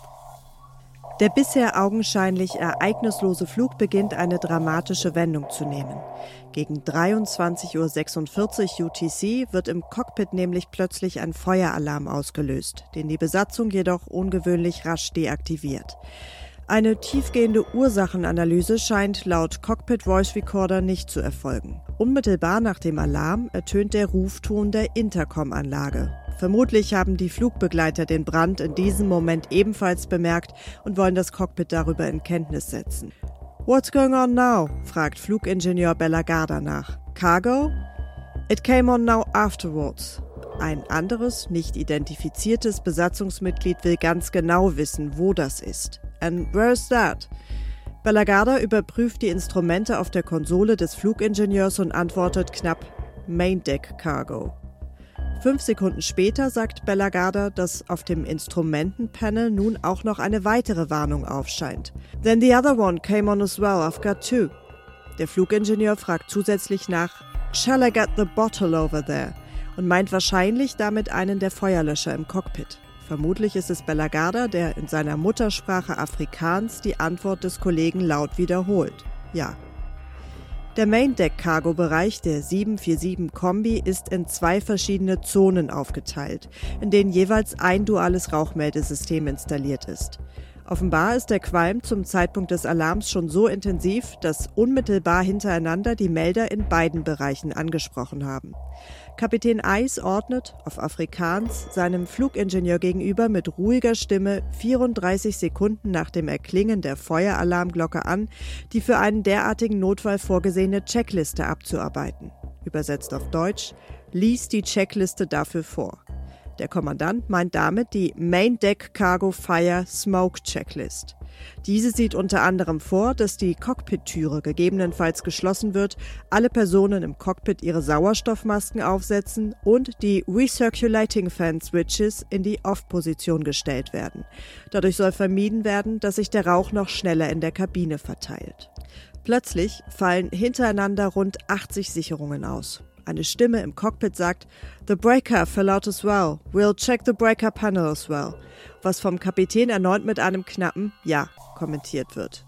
Der bisher augenscheinlich ereignislose Flug beginnt eine dramatische Wendung zu nehmen. Gegen 23.46 Uhr UTC wird im Cockpit nämlich plötzlich ein Feueralarm ausgelöst, den die Besatzung jedoch ungewöhnlich rasch deaktiviert. Eine tiefgehende Ursachenanalyse scheint laut Cockpit Voice Recorder nicht zu erfolgen. Unmittelbar nach dem Alarm ertönt der Rufton der Intercom-Anlage. Vermutlich haben die Flugbegleiter den Brand in diesem Moment ebenfalls bemerkt und wollen das Cockpit darüber in Kenntnis setzen. What's going on now? fragt Flugingenieur Bellagarda nach. Cargo? It came on now afterwards. Ein anderes, nicht identifiziertes Besatzungsmitglied will ganz genau wissen, wo das ist. And where's that? Bellagarda überprüft die Instrumente auf der Konsole des Flugingenieurs und antwortet knapp Main Deck Cargo. Fünf Sekunden später sagt Bellagarda, dass auf dem Instrumentenpanel nun auch noch eine weitere Warnung aufscheint. Then the other one came on as well, I've got two. Der Flugingenieur fragt zusätzlich nach, Shall I get the bottle over there? und meint wahrscheinlich damit einen der Feuerlöscher im Cockpit. Vermutlich ist es Bellagarda, der in seiner Muttersprache Afrikaans die Antwort des Kollegen laut wiederholt. Ja. Der Main Deck Cargo Bereich der 747 Kombi ist in zwei verschiedene Zonen aufgeteilt, in denen jeweils ein duales Rauchmeldesystem installiert ist. Offenbar ist der Qualm zum Zeitpunkt des Alarms schon so intensiv, dass unmittelbar hintereinander die Melder in beiden Bereichen angesprochen haben. Kapitän Eis ordnet auf Afrikaans seinem Flugingenieur gegenüber mit ruhiger Stimme 34 Sekunden nach dem Erklingen der Feueralarmglocke an, die für einen derartigen Notfall vorgesehene Checkliste abzuarbeiten. Übersetzt auf Deutsch, liest die Checkliste dafür vor. Der Kommandant meint damit die Main Deck Cargo Fire Smoke Checklist. Diese sieht unter anderem vor, dass die Cockpit-Türe gegebenenfalls geschlossen wird, alle Personen im Cockpit ihre Sauerstoffmasken aufsetzen und die Recirculating Fan Switches in die Off-Position gestellt werden. Dadurch soll vermieden werden, dass sich der Rauch noch schneller in der Kabine verteilt. Plötzlich fallen hintereinander rund 80 Sicherungen aus. Eine Stimme im Cockpit sagt, The breaker fell out as well. We'll check the breaker panel as well. Was vom Kapitän erneut mit einem knappen Ja kommentiert wird.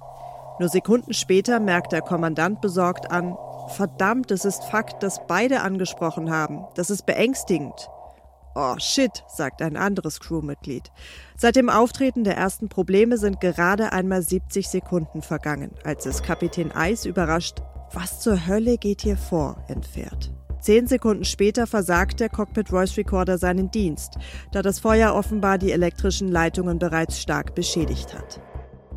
Nur Sekunden später merkt der Kommandant besorgt an, verdammt, es ist Fakt, dass beide angesprochen haben. Das ist beängstigend. Oh shit, sagt ein anderes Crewmitglied. Seit dem Auftreten der ersten Probleme sind gerade einmal 70 Sekunden vergangen, als es Kapitän Eis überrascht, was zur Hölle geht hier vor, entfährt. Zehn Sekunden später versagt der Cockpit Voice Recorder seinen Dienst, da das Feuer offenbar die elektrischen Leitungen bereits stark beschädigt hat.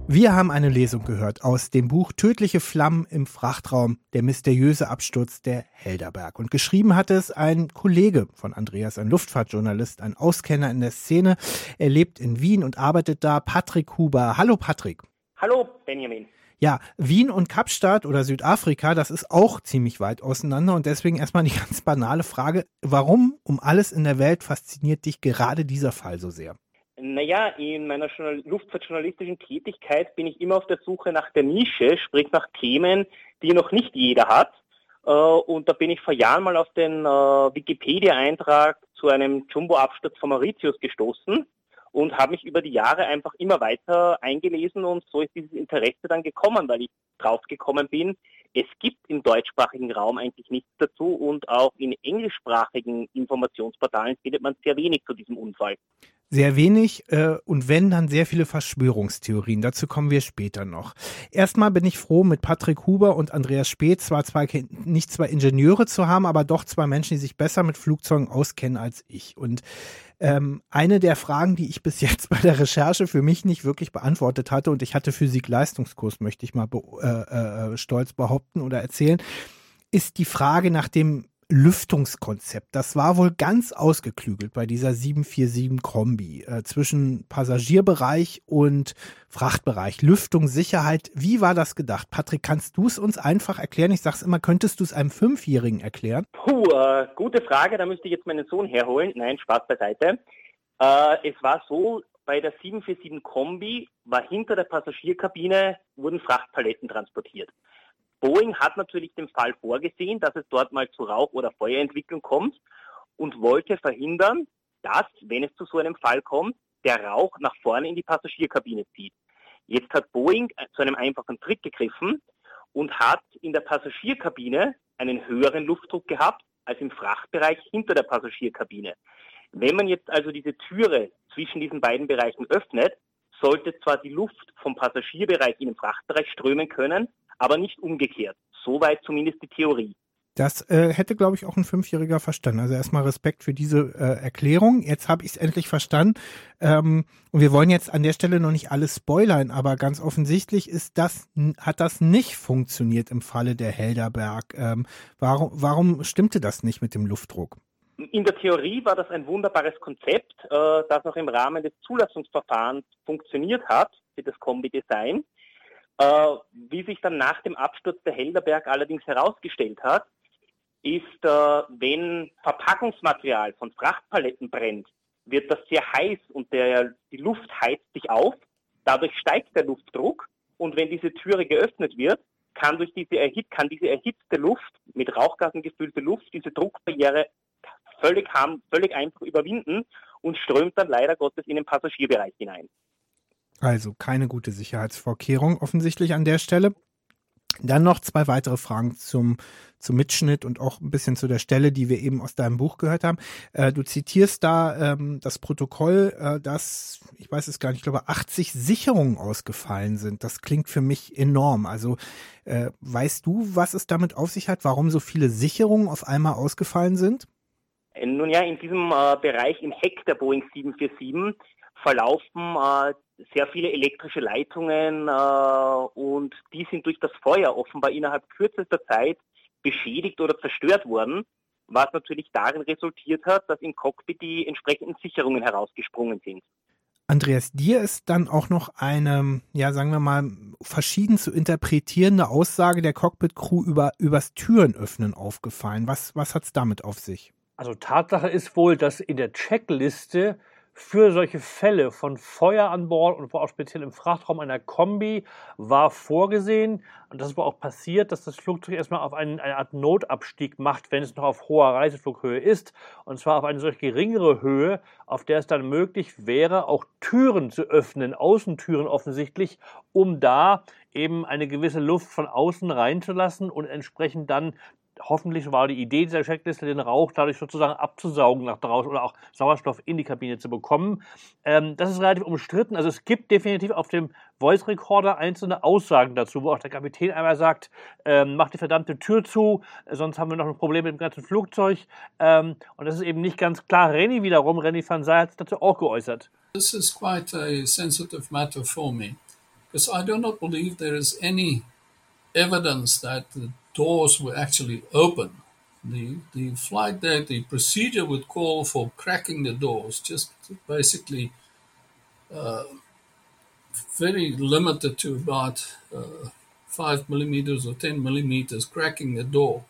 Wir haben eine Lesung gehört aus dem Buch Tödliche Flammen im Frachtraum, der mysteriöse Absturz der Helderberg. Und geschrieben hat es ein Kollege von Andreas, ein Luftfahrtjournalist, ein Auskenner in der Szene. Er lebt in Wien und arbeitet da. Patrick Huber. Hallo Patrick. Hallo Benjamin. Ja, Wien und Kapstadt oder Südafrika, das ist auch ziemlich weit auseinander und deswegen erstmal die [LAUGHS] ganz banale Frage, warum um alles in der Welt fasziniert dich gerade dieser Fall so sehr? Naja, in meiner luftfahrtjournalistischen Tätigkeit bin ich immer auf der Suche nach der Nische, sprich nach Themen, die noch nicht jeder hat. Äh, und da bin ich vor Jahren mal auf den äh, Wikipedia-Eintrag zu einem Jumbo-Absturz von Mauritius gestoßen und habe mich über die Jahre einfach immer weiter eingelesen und so ist dieses Interesse dann gekommen, weil ich draufgekommen bin, es gibt im deutschsprachigen Raum eigentlich nichts dazu und auch in englischsprachigen Informationsportalen findet man sehr wenig zu diesem Unfall. Sehr wenig äh, und wenn, dann sehr viele Verschwörungstheorien. Dazu kommen wir später noch. Erstmal bin ich froh, mit Patrick Huber und Andreas Speth zwar zwei, nicht zwei Ingenieure zu haben, aber doch zwei Menschen, die sich besser mit Flugzeugen auskennen als ich. Und ähm, eine der Fragen, die ich [LAUGHS] bis jetzt bei der Recherche für mich nicht wirklich beantwortet hatte, und ich hatte Physik-Leistungskurs, möchte ich mal be äh, äh, stolz behaupten oder erzählen, ist die Frage nach dem Lüftungskonzept. Das war wohl ganz ausgeklügelt bei dieser 747 Kombi äh, zwischen Passagierbereich und Frachtbereich. Lüftung, Sicherheit. Wie war das gedacht? Patrick, kannst du es uns einfach erklären? Ich sag's immer, könntest du es einem Fünfjährigen erklären? Puh, äh, gute Frage. Da müsste ich jetzt meinen Sohn herholen. Nein, Spaß beiseite. Äh, es war so, bei der 747 Kombi war hinter der Passagierkabine wurden Frachtpaletten transportiert. Boeing hat natürlich den Fall vorgesehen, dass es dort mal zu Rauch- oder Feuerentwicklung kommt und wollte verhindern, dass, wenn es zu so einem Fall kommt, der Rauch nach vorne in die Passagierkabine zieht. Jetzt hat Boeing zu einem einfachen Trick gegriffen und hat in der Passagierkabine einen höheren Luftdruck gehabt als im Frachtbereich hinter der Passagierkabine. Wenn man jetzt also diese Türe zwischen diesen beiden Bereichen öffnet, sollte zwar die Luft vom Passagierbereich in den Frachtbereich strömen können, aber nicht umgekehrt. Soweit zumindest die Theorie. Das äh, hätte, glaube ich, auch ein Fünfjähriger verstanden. Also erstmal Respekt für diese äh, Erklärung. Jetzt habe ich es endlich verstanden. Ähm, und wir wollen jetzt an der Stelle noch nicht alles spoilern, aber ganz offensichtlich ist das, hat das nicht funktioniert im Falle der Helderberg. Ähm, warum, warum stimmte das nicht mit dem Luftdruck? In der Theorie war das ein wunderbares Konzept, äh, das noch im Rahmen des Zulassungsverfahrens funktioniert hat, für das Kombi-Design. Äh, wie sich dann nach dem Absturz der Helderberg allerdings herausgestellt hat, ist, äh, wenn Verpackungsmaterial von Frachtpaletten brennt, wird das sehr heiß und der, die Luft heizt sich auf. Dadurch steigt der Luftdruck und wenn diese Türe geöffnet wird, kann durch diese, erhit kann diese erhitzte Luft, mit Rauchgasen gefüllte Luft, diese Druckbarriere völlig, haben, völlig einfach überwinden und strömt dann leider Gottes in den Passagierbereich hinein. Also keine gute Sicherheitsvorkehrung offensichtlich an der Stelle. Dann noch zwei weitere Fragen zum, zum Mitschnitt und auch ein bisschen zu der Stelle, die wir eben aus deinem Buch gehört haben. Äh, du zitierst da ähm, das Protokoll, äh, dass, ich weiß es gar nicht, ich glaube 80 Sicherungen ausgefallen sind. Das klingt für mich enorm. Also äh, weißt du, was es damit auf sich hat, warum so viele Sicherungen auf einmal ausgefallen sind? Äh, nun ja, in diesem äh, Bereich im Heck der Boeing 747 verlaufen äh, sehr viele elektrische Leitungen äh, und die sind durch das Feuer offenbar innerhalb kürzester Zeit beschädigt oder zerstört worden, was natürlich darin resultiert hat, dass im Cockpit die entsprechenden Sicherungen herausgesprungen sind. Andreas, dir ist dann auch noch eine, ja, sagen wir mal, verschieden zu interpretierende Aussage der Cockpit-Crew über, übers Türenöffnen aufgefallen. Was, was hat es damit auf sich? Also Tatsache ist wohl, dass in der Checkliste für solche Fälle von Feuer an Bord und auch speziell im Frachtraum einer Kombi war vorgesehen. Und das ist aber auch passiert, dass das Flugzeug erstmal auf einen, eine Art Notabstieg macht, wenn es noch auf hoher Reiseflughöhe ist. Und zwar auf eine solch geringere Höhe, auf der es dann möglich wäre, auch Türen zu öffnen, Außentüren offensichtlich, um da eben eine gewisse Luft von außen reinzulassen und entsprechend dann hoffentlich war die Idee dieser Checkliste, den Rauch dadurch sozusagen abzusaugen nach draußen oder auch Sauerstoff in die Kabine zu bekommen. Ähm, das ist relativ umstritten. Also es gibt definitiv auf dem Voice Recorder einzelne Aussagen dazu, wo auch der Kapitän einmal sagt, ähm, mach die verdammte Tür zu, sonst haben wir noch ein Problem mit dem ganzen Flugzeug. Ähm, und das ist eben nicht ganz klar. Renny wiederum, Renny van Zijl hat sich dazu auch geäußert. This is quite a sensitive matter for me, because I do not believe there is any evidence that the doors were actually open. The, the flight deck, the procedure would call for cracking the doors, just basically uh, very limited to about uh, 5 millimeters or 10 millimeters, cracking the door.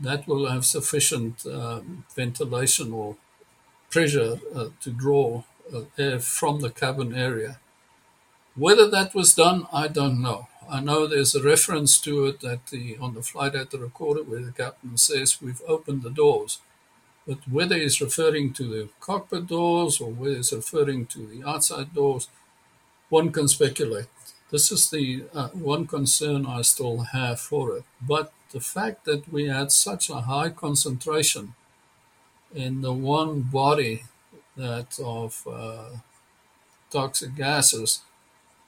That will have sufficient um, ventilation or pressure uh, to draw uh, air from the cabin area. Whether that was done, I don't know. I know there's a reference to it that the on the flight data recorder where the captain says we've opened the doors. But whether he's referring to the cockpit doors or whether he's referring to the outside doors, one can speculate. This is the uh, one concern I still have for it. But the fact that we had such a high concentration in the one body that of uh, toxic gases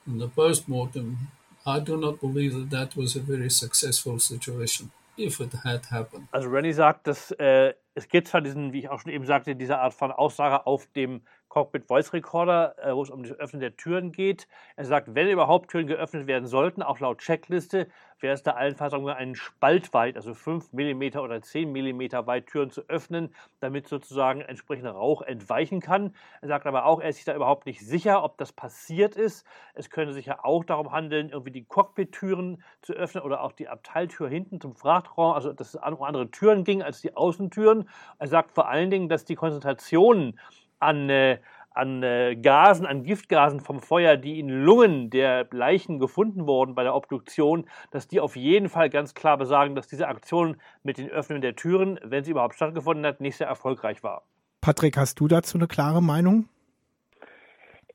in the post-mortem I do not believe that that was a very successful situation, if it had happened. Also Rennie sagt, dass äh, es gibt zwar diesen, wie ich auch schon eben sagte, diese Art von Aussage auf dem Cockpit Voice Recorder, äh, wo es um das Öffnen der Türen geht. Er sagt, wenn überhaupt Türen geöffnet werden sollten, auch laut Checkliste, wäre es da allenfalls einen Spalt weit, also 5 mm oder 10 mm weit Türen zu öffnen, damit sozusagen entsprechender Rauch entweichen kann. Er sagt aber auch, er ist sich da überhaupt nicht sicher, ob das passiert ist. Es könnte sich ja auch darum handeln, irgendwie die Cockpit-Türen zu öffnen oder auch die Abteiltür hinten zum Frachtraum, also dass es um andere Türen ging als die Außentüren. Er sagt vor allen Dingen, dass die Konzentrationen an, äh, an äh, Gasen, an Giftgasen vom Feuer, die in Lungen der Leichen gefunden wurden bei der Obduktion, dass die auf jeden Fall ganz klar besagen, dass diese Aktion mit den Öffnungen der Türen, wenn sie überhaupt stattgefunden hat, nicht sehr erfolgreich war. Patrick, hast du dazu eine klare Meinung?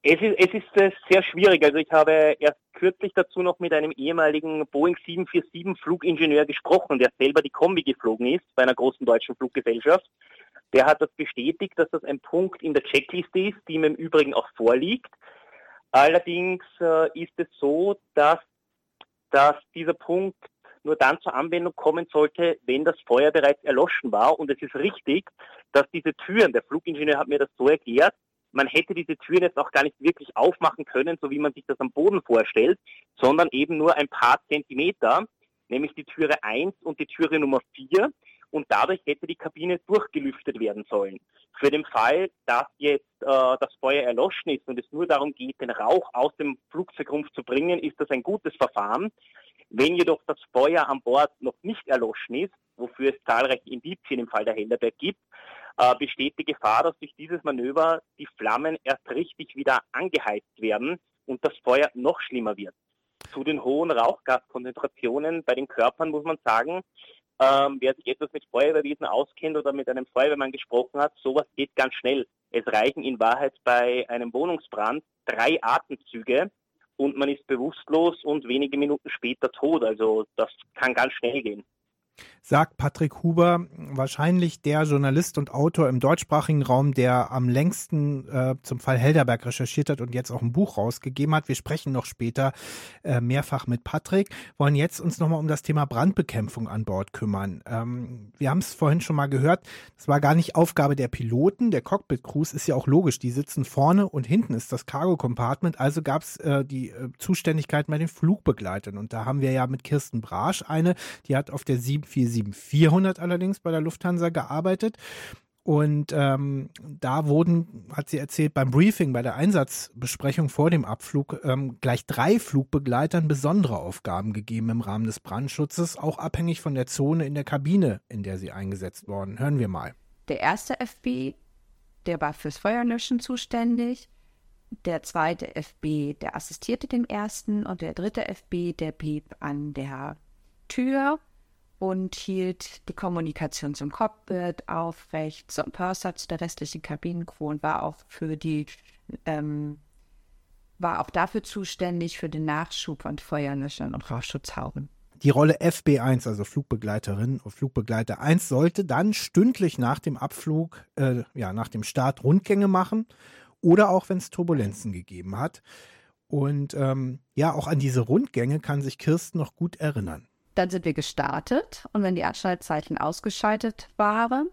Es ist, es ist äh, sehr schwierig. Also ich habe erst kürzlich dazu noch mit einem ehemaligen Boeing 747 Flugingenieur gesprochen, der selber die Kombi geflogen ist bei einer großen deutschen Fluggesellschaft der hat das bestätigt, dass das ein Punkt in der Checkliste ist, die ihm im Übrigen auch vorliegt. Allerdings äh, ist es so, dass, dass dieser Punkt nur dann zur Anwendung kommen sollte, wenn das Feuer bereits erloschen war. Und es ist richtig, dass diese Türen, der Flugingenieur hat mir das so erklärt, man hätte diese Türen jetzt auch gar nicht wirklich aufmachen können, so wie man sich das am Boden vorstellt, sondern eben nur ein paar Zentimeter, nämlich die Türe 1 und die Türe Nummer 4 und dadurch hätte die Kabine durchgelüftet werden sollen. Für den Fall, dass jetzt äh, das Feuer erloschen ist und es nur darum geht, den Rauch aus dem Flugzeugrumpf zu bringen, ist das ein gutes Verfahren. Wenn jedoch das Feuer an Bord noch nicht erloschen ist, wofür es zahlreiche Indizien im Fall der Helderberg gibt, äh, besteht die Gefahr, dass durch dieses Manöver die Flammen erst richtig wieder angeheizt werden und das Feuer noch schlimmer wird. Zu den hohen Rauchgaskonzentrationen bei den Körpern muss man sagen, ähm, wer sich etwas mit Feuerwehrwesen auskennt oder mit einem Feuerwehrmann gesprochen hat, sowas geht ganz schnell. Es reichen in Wahrheit bei einem Wohnungsbrand drei Atemzüge, und man ist bewusstlos und wenige Minuten später tot. Also das kann ganz schnell gehen sagt Patrick Huber, wahrscheinlich der Journalist und Autor im deutschsprachigen Raum, der am längsten äh, zum Fall Helderberg recherchiert hat und jetzt auch ein Buch rausgegeben hat. Wir sprechen noch später äh, mehrfach mit Patrick, wollen jetzt uns nochmal um das Thema Brandbekämpfung an Bord kümmern. Ähm, wir haben es vorhin schon mal gehört, das war gar nicht Aufgabe der Piloten, der Cockpit-Crews ist ja auch logisch, die sitzen vorne und hinten ist das Cargo-Compartment, also gab es äh, die äh, Zuständigkeit bei den Flugbegleitern. Und da haben wir ja mit Kirsten Brasch eine, die hat auf der 7 747-400 allerdings bei der Lufthansa gearbeitet. Und ähm, da wurden, hat sie erzählt, beim Briefing, bei der Einsatzbesprechung vor dem Abflug ähm, gleich drei Flugbegleitern besondere Aufgaben gegeben im Rahmen des Brandschutzes, auch abhängig von der Zone in der Kabine, in der sie eingesetzt wurden. Hören wir mal. Der erste FB, der war fürs Feuerlöschen zuständig. Der zweite FB, der assistierte dem ersten. Und der dritte FB, der blieb an der Tür und hielt die Kommunikation zum Cockpit aufrecht, zum Purser, zu der restlichen Kabinencrew und war auch für die, ähm, war auch dafür zuständig für den Nachschub von Feuerlöschern und Rauchschutzhauben. Die Rolle FB1, also Flugbegleiterin und Flugbegleiter 1, sollte dann stündlich nach dem Abflug, äh, ja, nach dem Start Rundgänge machen oder auch wenn es Turbulenzen gegeben hat. Und ähm, ja, auch an diese Rundgänge kann sich Kirsten noch gut erinnern. Dann sind wir gestartet und wenn die Anschaltzeichen ausgeschaltet waren,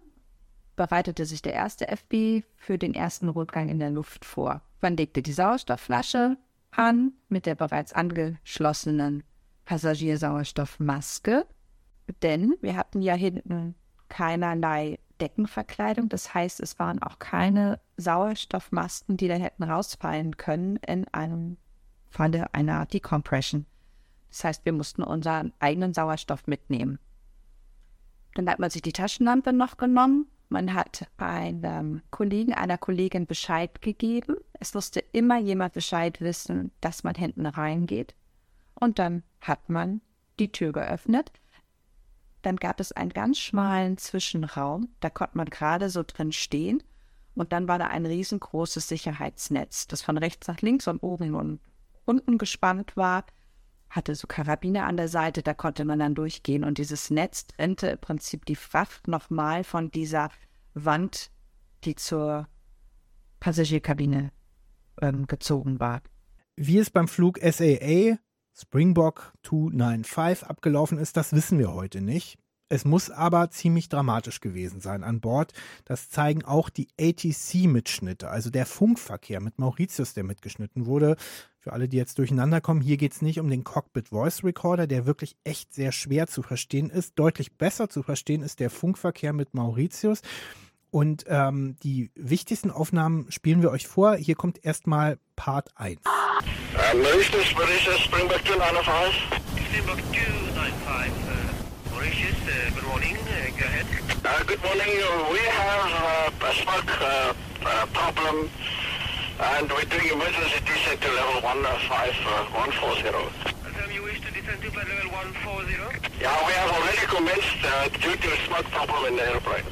bereitete sich der erste FB für den ersten Rundgang in der Luft vor. Man legte die Sauerstoffflasche an mit der bereits angeschlossenen Passagiersauerstoffmaske, denn wir hatten ja hinten keinerlei Deckenverkleidung. Das heißt, es waren auch keine Sauerstoffmasken, die dann hätten rausfallen können in einem Falle einer Decompression. Das heißt, wir mussten unseren eigenen Sauerstoff mitnehmen. Dann hat man sich die Taschenlampe noch genommen. Man hat einem Kollegen, einer Kollegin Bescheid gegeben. Es musste immer jemand Bescheid wissen, dass man hinten reingeht. Und dann hat man die Tür geöffnet. Dann gab es einen ganz schmalen Zwischenraum. Da konnte man gerade so drin stehen. Und dann war da ein riesengroßes Sicherheitsnetz, das von rechts nach links und oben und unten gespannt war hatte so Karabiner an der Seite, da konnte man dann durchgehen und dieses Netz trennte im Prinzip die Fracht nochmal von dieser Wand, die zur Passagierkabine ähm, gezogen war. Wie es beim Flug SAA Springbok 295 abgelaufen ist, das wissen wir heute nicht. Es muss aber ziemlich dramatisch gewesen sein an Bord. Das zeigen auch die ATC-Mitschnitte, also der Funkverkehr mit Mauritius, der mitgeschnitten wurde. Für alle, die jetzt durcheinander kommen, hier geht es nicht um den Cockpit Voice Recorder, der wirklich echt sehr schwer zu verstehen ist. Deutlich besser zu verstehen ist der Funkverkehr mit Mauritius. Und ähm, die wichtigsten Aufnahmen spielen wir euch vor. Hier kommt erstmal Part 1. Uh, Mauritius, Mauritius, Springbok 295. Springbok 295. Mauritius, uh, good morning. Uh, go ahead. Uh, good morning. We have uh, a smoke uh, uh, problem and we're doing emergency descent to level 15140. Uh, Confirm you wish to descend to level 140? Yeah, we have already commenced uh, due to a smoke problem in the airplane.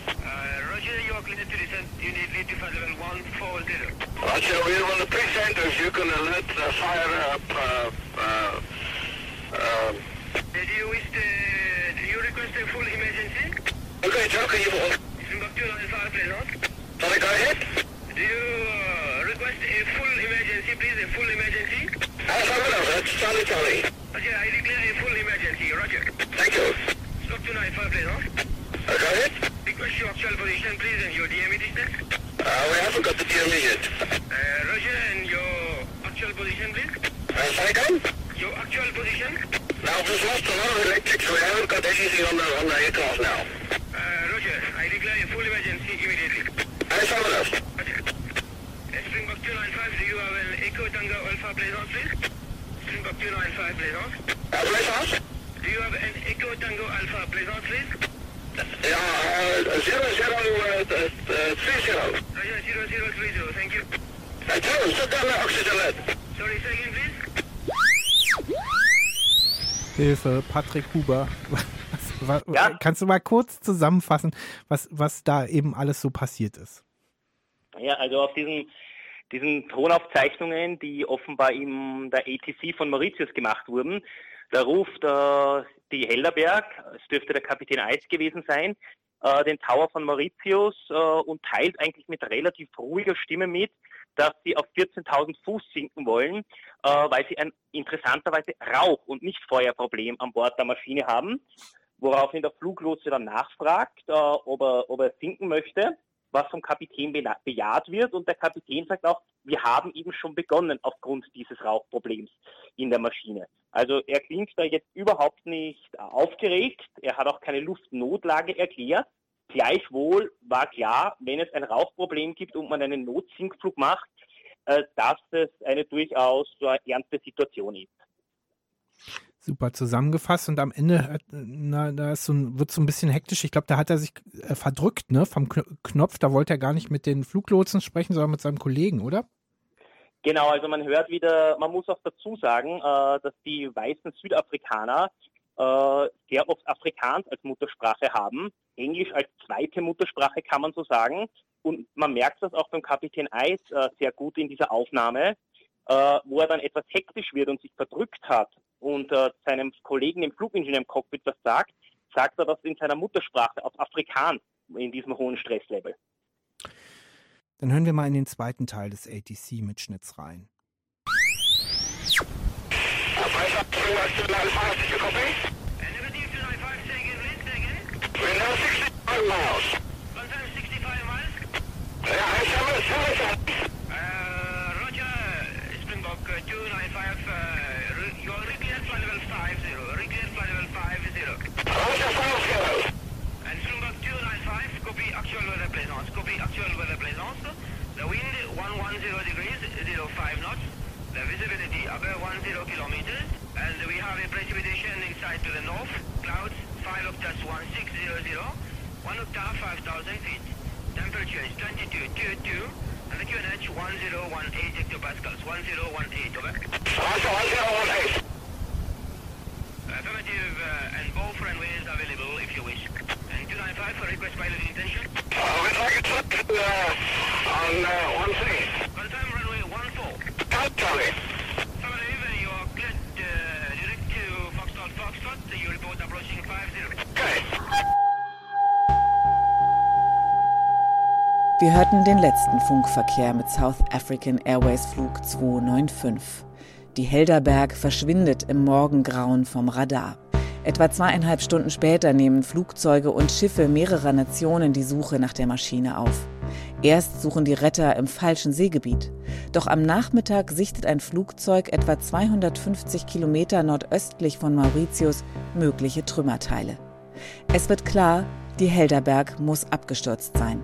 Roger, you are clear to descend. You need lead to level 140. Roger, we're on the present. If you can alert the fire up. Uh, uh, uh, do you wish to you request a full emergency? Okay, Joe, can you hold? Timbuktu Alpha Pleasant. Sorry, go ahead. Do you uh, request a full emergency, please, a full emergency? Alpha Pleasant, that's Charlie Charlie. Roger, I declare a full emergency, roger. Thank you. Stop to 95 Pleasant. Uh, go ahead. Request your actual position, please, and your DME distance. Uh, we haven't got the DME yet. Uh, roger, and your actual position, please. Uh, sorry, come? Your actual position? Now, we've lost a lot of electrics. We haven't got anything on the, on the aircraft now. Uh, roger, I declare a full emergency immediately. Hey, someone else. Roger. Uh, Springbok 295, do you have an Echo Tango Alpha Pleasant, please? Springbok 295 Pleasant. Uh? Do you have an Echo Tango Alpha Pleasant, please? Yeah, uh, uh, uh, three zero. Roger, zero, zero, three zero, thank you. Hey, Tom, sit down the oxygen lead. Sorry, say again, please. Hilfe, Patrick Huber. [LAUGHS] Was, was, Ja? Kannst du mal kurz zusammenfassen, was, was da eben alles so passiert ist? Ja, also auf diesem diesen Tonaufzeichnungen, die offenbar in der ATC von Mauritius gemacht wurden. Da ruft äh, die Helderberg, es dürfte der Kapitän Eis gewesen sein, äh, den Tower von Mauritius äh, und teilt eigentlich mit relativ ruhiger Stimme mit, dass sie auf 14.000 Fuß sinken wollen, äh, weil sie ein interessanterweise Rauch- und nicht Feuerproblem an Bord der Maschine haben, woraufhin der Fluglotse dann nachfragt, äh, ob, er, ob er sinken möchte was vom Kapitän bejaht wird. Und der Kapitän sagt auch, wir haben eben schon begonnen aufgrund dieses Rauchproblems in der Maschine. Also er klingt da jetzt überhaupt nicht aufgeregt. Er hat auch keine Luftnotlage erklärt. Gleichwohl war klar, wenn es ein Rauchproblem gibt und man einen Notsinkflug macht, äh, dass es eine durchaus so ernste Situation ist super zusammengefasst und am Ende na, da so ein, wird so ein bisschen hektisch. Ich glaube, da hat er sich äh, verdrückt, ne, vom Knopf. Da wollte er gar nicht mit den Fluglotsen sprechen, sondern mit seinem Kollegen, oder? Genau, also man hört wieder, man muss auch dazu sagen, äh, dass die weißen Südafrikaner äh, sehr oft Afrikaans als Muttersprache haben, Englisch als zweite Muttersprache kann man so sagen. Und man merkt das auch beim Kapitän Eis äh, sehr gut in dieser Aufnahme, äh, wo er dann etwas hektisch wird und sich verdrückt hat und äh, seinem Kollegen, dem Flugingenieur im Cockpit, was sagt, sagt er das in seiner Muttersprache auf Afrikaans in diesem hohen Stresslevel. Dann hören wir mal in den zweiten Teil des ATC-Mitschnitts rein. Actual weather plaisance. The wind 110 degrees, 05 knots. The visibility above 10 kilometers. And we have a precipitation inside to the north. Clouds 5 octaves 1600. 1 octave 5000 feet. Temperature is 2222. And the QNH 1018 hectopascals. 1018 over. 1018. Affirmative, uh, and both runways available if you wish. And 295 for request pilot intention? Uh, we'd like set uh, on uh, 16. Confirm runway Wir hörten den letzten Funkverkehr mit South African Airways Flug 295. Die Helderberg verschwindet im Morgengrauen vom Radar. Etwa zweieinhalb Stunden später nehmen Flugzeuge und Schiffe mehrerer Nationen die Suche nach der Maschine auf. Erst suchen die Retter im falschen Seegebiet. Doch am Nachmittag sichtet ein Flugzeug etwa 250 Kilometer nordöstlich von Mauritius mögliche Trümmerteile. Es wird klar, die Helderberg muss abgestürzt sein.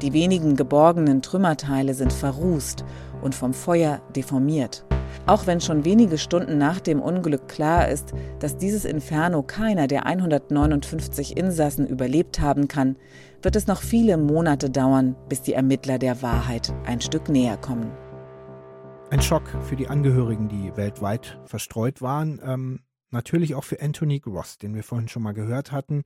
Die wenigen geborgenen Trümmerteile sind verrußt und vom Feuer deformiert. Auch wenn schon wenige Stunden nach dem Unglück klar ist, dass dieses Inferno keiner der 159 Insassen überlebt haben kann, wird es noch viele Monate dauern, bis die Ermittler der Wahrheit ein Stück näher kommen. Ein Schock für die Angehörigen, die weltweit verstreut waren. Ähm, natürlich auch für Anthony Gross, den wir vorhin schon mal gehört hatten.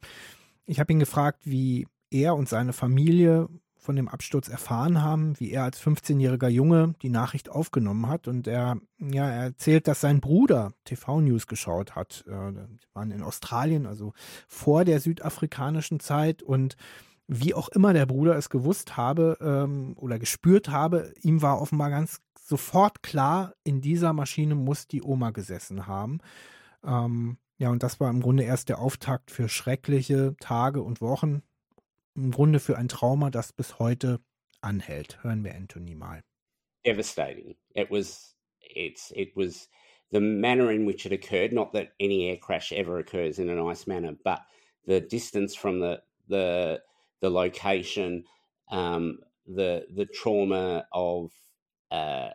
Ich habe ihn gefragt, wie er und seine Familie von dem Absturz erfahren haben, wie er als 15-jähriger Junge die Nachricht aufgenommen hat. Und er, ja, er erzählt, dass sein Bruder TV-News geschaut hat. Äh, die waren in Australien, also vor der südafrikanischen Zeit. Und wie auch immer der Bruder es gewusst habe ähm, oder gespürt habe, ihm war offenbar ganz sofort klar, in dieser Maschine muss die Oma gesessen haben. Ähm, ja, und das war im Grunde erst der Auftakt für schreckliche Tage und Wochen, im Grunde für ein Trauma, das bis heute anhält. Hören wir Anthony mal. Devastating. It was it's it was the manner in which it occurred, not that any air crash ever occurs in a nice manner, but the distance from the the the location, um, the the trauma of uh,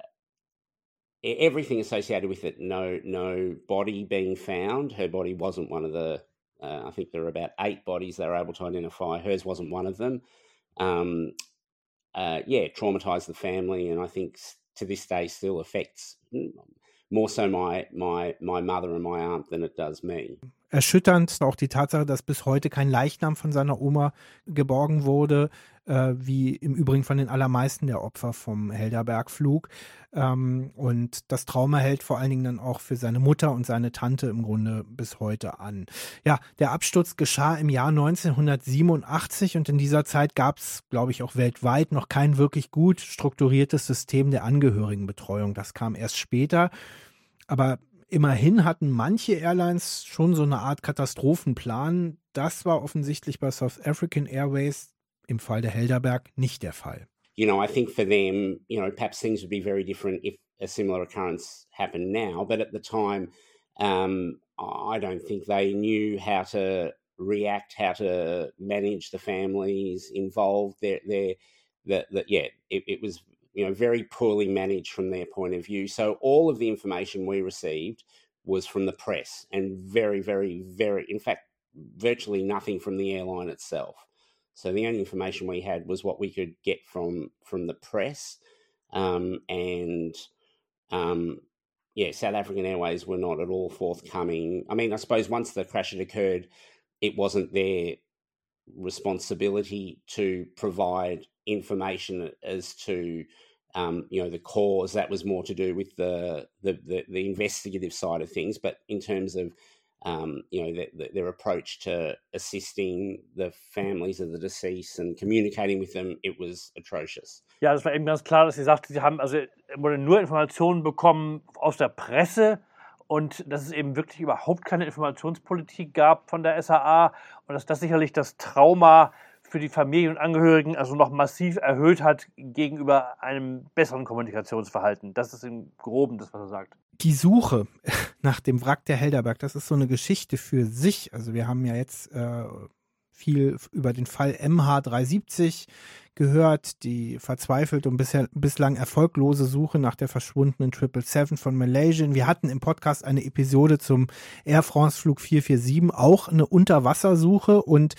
everything associated with it. No no body being found. Her body wasn't one of the uh, I think there were about eight bodies they were able to identify. Hers wasn't one of them. Um, uh, yeah, traumatized the family, and I think to this day still affects more so my my my mother and my aunt than it does me. Erschütternd auch die Tatsache, dass bis heute kein Leichnam von seiner Oma geborgen wurde, äh, wie im Übrigen von den allermeisten der Opfer vom Helderbergflug. Ähm, und das Trauma hält vor allen Dingen dann auch für seine Mutter und seine Tante im Grunde bis heute an. Ja, der Absturz geschah im Jahr 1987 und in dieser Zeit gab es, glaube ich, auch weltweit noch kein wirklich gut strukturiertes System der Angehörigenbetreuung. Das kam erst später. Aber immerhin hatten manche Airlines schon so eine Art Katastrophenplan. Das war offensichtlich bei South African Airways im Fall der Helderberg nicht der Fall. You know, I think for them, you know, perhaps things would be very different if a similar occurrence happened now. But at the time, um, I don't think they knew how to react, how to manage the families involved. They're, they're, that, that yeah, it, it was you know very poorly managed from their point of view. So all of the information we received was from the press, and very, very, very, in fact, virtually nothing from the airline itself. So the only information we had was what we could get from from the press, um, and um, yeah, South African Airways were not at all forthcoming. I mean, I suppose once the crash had occurred, it wasn't their responsibility to provide information as to um, you know the cause. That was more to do with the, the the, the investigative side of things. But in terms of um, you know, the, the, their approach to assisting the families of the deceased and communicating with them, it was atrocious. Ja, das war eben ganz klar, dass sie sagte, sie haben also nur Informationen bekommen aus der Presse und dass es eben wirklich überhaupt keine Informationspolitik gab von der SAA und dass das sicherlich das Trauma für die Familien und Angehörigen also noch massiv erhöht hat gegenüber einem besseren Kommunikationsverhalten. Das ist im Groben das, was er sagt die Suche [LAUGHS] nach dem Wrack der Helderberg, das ist so eine Geschichte für sich. Also wir haben ja jetzt äh, viel über den Fall MH370 gehört, die verzweifelt und bisher, bislang erfolglose Suche nach der verschwundenen 777 von Malaysia. Wir hatten im Podcast eine Episode zum Air France Flug 447, auch eine Unterwassersuche und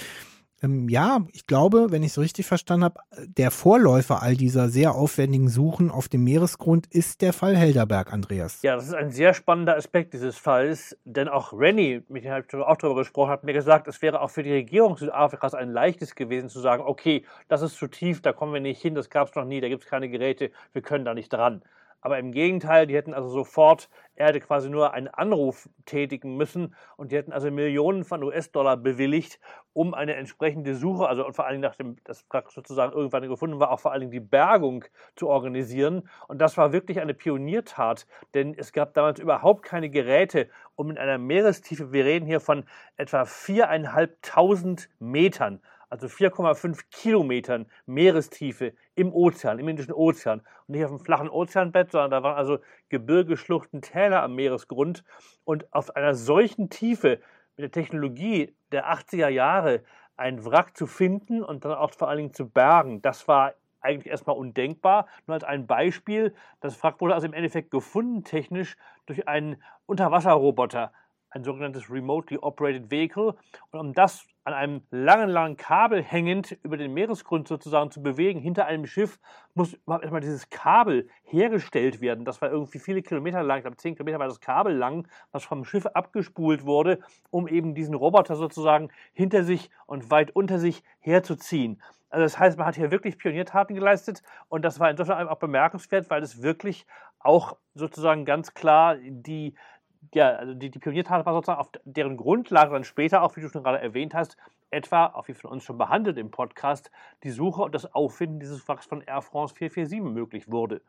ähm, ja, ich glaube, wenn ich es richtig verstanden habe, der Vorläufer all dieser sehr aufwendigen Suchen auf dem Meeresgrund ist der Fall Helderberg, Andreas. Ja, das ist ein sehr spannender Aspekt dieses Falls, denn auch Rennie, mit dem ich auch darüber gesprochen habe, hat mir gesagt, es wäre auch für die Regierung Südafrikas ein leichtes gewesen zu sagen, okay, das ist zu tief, da kommen wir nicht hin, das gab es noch nie, da gibt es keine Geräte, wir können da nicht dran. Aber im Gegenteil, die hätten also sofort, er hätte quasi nur einen Anruf tätigen müssen und die hätten also Millionen von US-Dollar bewilligt, um eine entsprechende Suche, also vor allen Dingen nachdem das sozusagen irgendwann gefunden war, auch vor allen Dingen die Bergung zu organisieren. Und das war wirklich eine Pioniertat, denn es gab damals überhaupt keine Geräte, um in einer Meerestiefe, wir reden hier von etwa viereinhalbtausend Metern, also 4,5 Kilometern Meerestiefe im Ozean, im Indischen Ozean. Und nicht auf einem flachen Ozeanbett, sondern da waren also Gebirge, Schluchten, Täler am Meeresgrund. Und auf einer solchen Tiefe mit der Technologie der 80er Jahre ein Wrack zu finden und dann auch vor allen Dingen zu bergen, das war eigentlich erstmal undenkbar. Nur als ein Beispiel, das Wrack wurde also im Endeffekt gefunden technisch durch einen Unterwasserroboter, ein sogenanntes Remotely Operated Vehicle. Und um das an einem langen, langen Kabel hängend über den Meeresgrund sozusagen zu bewegen, hinter einem Schiff, muss erstmal dieses Kabel hergestellt werden. Das war irgendwie viele Kilometer lang, ich glaube zehn Kilometer war das Kabel lang, was vom Schiff abgespult wurde, um eben diesen Roboter sozusagen hinter sich und weit unter sich herzuziehen. Also das heißt, man hat hier wirklich Pioniertaten geleistet und das war insofern auch bemerkenswert, weil es wirklich auch sozusagen ganz klar die ja, also die, die Pioniertat war sozusagen auf deren Grundlage dann später, auch wie du schon gerade erwähnt hast, etwa, auch wie von uns schon behandelt im Podcast, die Suche und das Auffinden dieses Wracks von Air France 447 möglich wurde.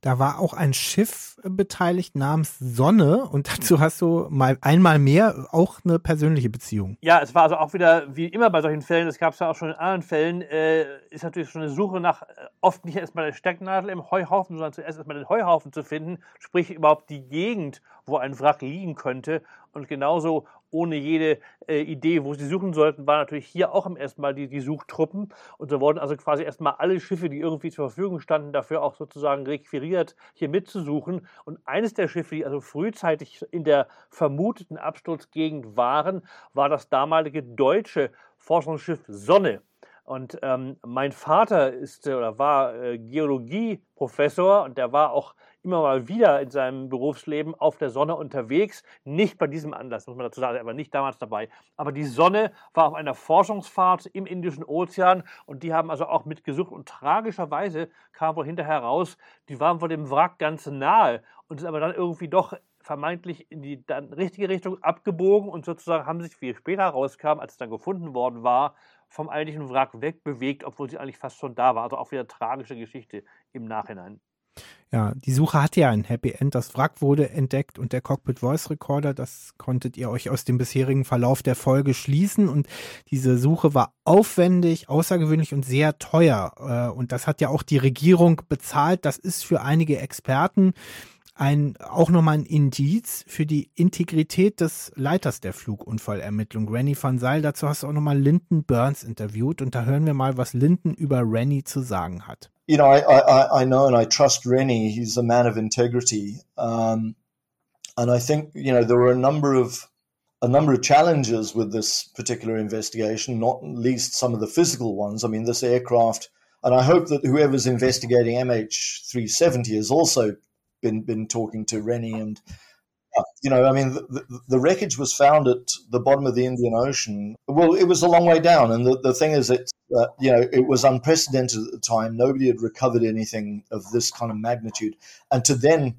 Da war auch ein Schiff beteiligt namens Sonne und [LAUGHS] dazu hast du mal einmal mehr auch eine persönliche Beziehung. Ja, es war also auch wieder, wie immer bei solchen Fällen, das gab es ja auch schon in anderen Fällen, äh, ist natürlich schon eine Suche nach äh, oft nicht erstmal der Stecknadel im Heuhaufen, sondern zuerst erstmal den Heuhaufen zu finden, sprich überhaupt die Gegend, wo ein Wrack liegen könnte. Und genauso ohne jede äh, Idee, wo sie suchen sollten, waren natürlich hier auch im ersten Mal die, die Suchtruppen. Und so wurden also quasi erstmal alle Schiffe, die irgendwie zur Verfügung standen, dafür auch sozusagen requiriert, hier mitzusuchen. Und eines der Schiffe, die also frühzeitig in der vermuteten Absturzgegend waren, war das damalige deutsche Forschungsschiff Sonne Und ähm, mein Vater ist äh, oder war äh, Geologieprofessor und der war auch immer mal wieder in seinem Berufsleben auf der Sonne unterwegs. Nicht bei diesem Anlass, muss man dazu sagen, er war nicht damals dabei. Aber die Sonne war auf einer Forschungsfahrt im Indischen Ozean und die haben also auch mitgesucht. Und tragischerweise kam wohl hinterher raus, die waren vor dem Wrack ganz nahe und sind aber dann irgendwie doch vermeintlich in die dann richtige Richtung abgebogen und sozusagen haben sich, wie später rauskam, als es dann gefunden worden war, vom eigentlichen Wrack wegbewegt, obwohl sie eigentlich fast schon da war. Also auch wieder tragische Geschichte im Nachhinein. Ja, die Suche hatte ja ein Happy End. Das Wrack wurde entdeckt und der Cockpit Voice Recorder, das konntet ihr euch aus dem bisherigen Verlauf der Folge schließen. Und diese Suche war aufwendig, außergewöhnlich und sehr teuer. Äh, und das hat ja auch die Regierung bezahlt. Das ist für einige Experten ein, auch nochmal ein Indiz für die Integrität des Leiters der Flugunfallermittlung, Rennie van Zyl. Dazu hast du auch nochmal Lyndon Burns interviewt und da hören wir mal, was Lyndon über Rennie zu sagen hat. You know, I, I, I know and I trust Rennie. He's a man of integrity. Um, and I think, you know, there were a number of a number of challenges with this particular investigation, not least some of the physical ones. I mean, this aircraft, and I hope that whoever's investigating MH370 has also been been talking to Rennie and you know, I mean, the, the, wreckage was found at the bottom of the Indian Ocean. Well, it was a long way down, and the, the thing is, that uh, you know, it was unprecedented at the time. Nobody had recovered anything of this kind of magnitude, and to then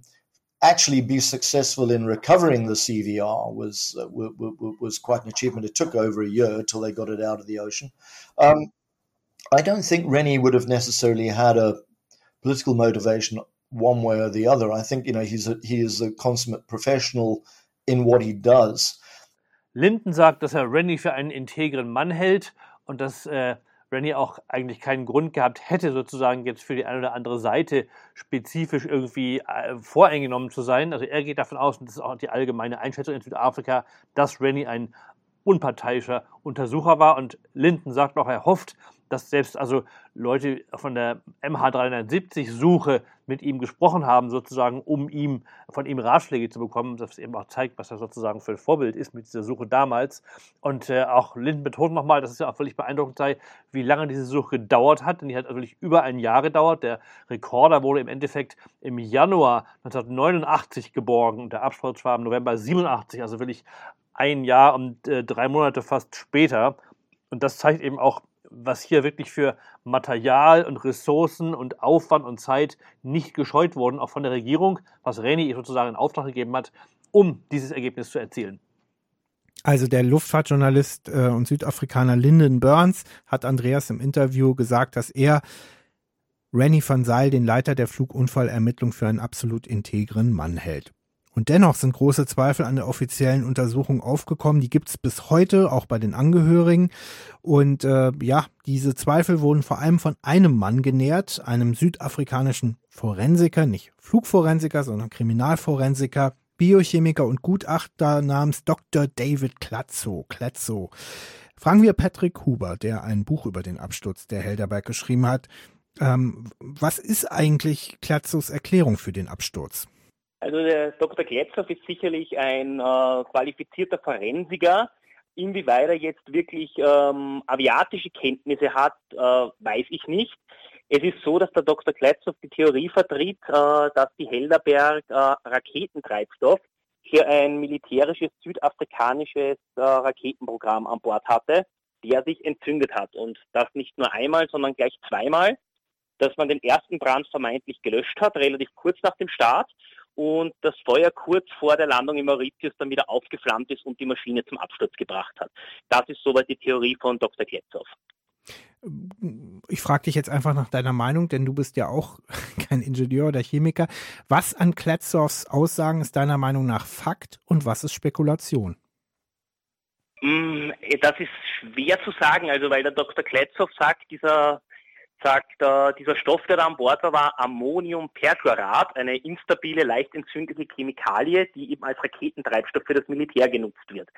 actually be successful in recovering the CVR was uh, w- w- was quite an achievement. It took over a year till they got it out of the ocean. Um, I don't think Rennie would have necessarily had a political motivation one way or the other. I think you know he's a, he is a consummate professional in what he does. Linden sagt, dass er Rennie für einen integren Mann hält und dass äh, Rennie auch eigentlich keinen Grund gehabt hätte, sozusagen jetzt für die eine oder andere Seite spezifisch irgendwie äh, voreingenommen zu sein. Also er geht davon aus, und das ist auch die allgemeine Einschätzung in Südafrika, dass Rennie ein unparteiischer Untersucher war. Und Linden sagt auch, er hofft, dass selbst also Leute von der MH370-Suche mit ihm gesprochen haben, sozusagen, um ihm von ihm Ratschläge zu bekommen, das eben auch zeigt, was er sozusagen für ein Vorbild ist mit dieser Suche damals. Und äh, auch Linden betont nochmal, dass es ja auch völlig beeindruckend sei, wie lange diese Suche gedauert hat. Denn die hat wirklich über ein Jahr gedauert. Der Rekorder wurde im Endeffekt im Januar 1989 geborgen und der Absturz war im November 87, also wirklich ein Jahr und äh, drei Monate fast später. Und das zeigt eben auch, was hier wirklich für Material und Ressourcen und Aufwand und Zeit nicht gescheut wurden, auch von der Regierung, was Reni sozusagen in Auftrag gegeben hat, um dieses Ergebnis zu erzielen. Also der Luftfahrtjournalist äh, und Südafrikaner Lyndon Burns hat Andreas im Interview gesagt, dass er Rennie van Zyl, den Leiter der Flugunfallermittlung, für einen absolut integren Mann hält. Und dennoch sind große Zweifel an der offiziellen Untersuchung aufgekommen. Die gibt es bis heute, auch bei den Angehörigen. Und äh, ja, diese Zweifel wurden vor allem von einem Mann genährt, einem südafrikanischen Forensiker, nicht Flugforensiker, sondern Kriminalforensiker, Biochemiker und Gutachter namens Dr. David Klatzo. Klatzo. Fragen wir Patrick Huber, der ein Buch über den Absturz der Helderberg geschrieben hat. Ähm, was ist eigentlich Klatzos Erklärung für den Absturz? Also der Dr. Gletzow ist sicherlich ein äh, qualifizierter Forensiker. Inwieweit er jetzt wirklich ähm, aviatische Kenntnisse hat, äh, weiß ich nicht. Es ist so, dass der Dr. Gletzow die Theorie vertritt, äh, dass die Helderberg äh, Raketentreibstoff für ein militärisches südafrikanisches äh, Raketenprogramm an Bord hatte, der sich entzündet hat. Und das nicht nur einmal, sondern gleich zweimal, dass man den ersten Brand vermeintlich gelöscht hat, relativ kurz nach dem Start und das Feuer kurz vor der Landung in Mauritius dann wieder aufgeflammt ist und die Maschine zum Absturz gebracht hat. Das ist soweit die Theorie von Dr. Kletzow. Ich frage dich jetzt einfach nach deiner Meinung, denn du bist ja auch [LAUGHS] kein Ingenieur oder Chemiker. Was an Kletzows Aussagen ist deiner Meinung nach Fakt und was ist Spekulation? Mm, das ist schwer zu sagen, also weil der Dr. Kletzow sagt, dieser sagt, äh, dieser Stoff, der da an Bord war, war Ammoniumperchlorat, eine instabile, leicht entzündliche Chemikalie, die eben als Raketentreibstoff für das Militär genutzt wird.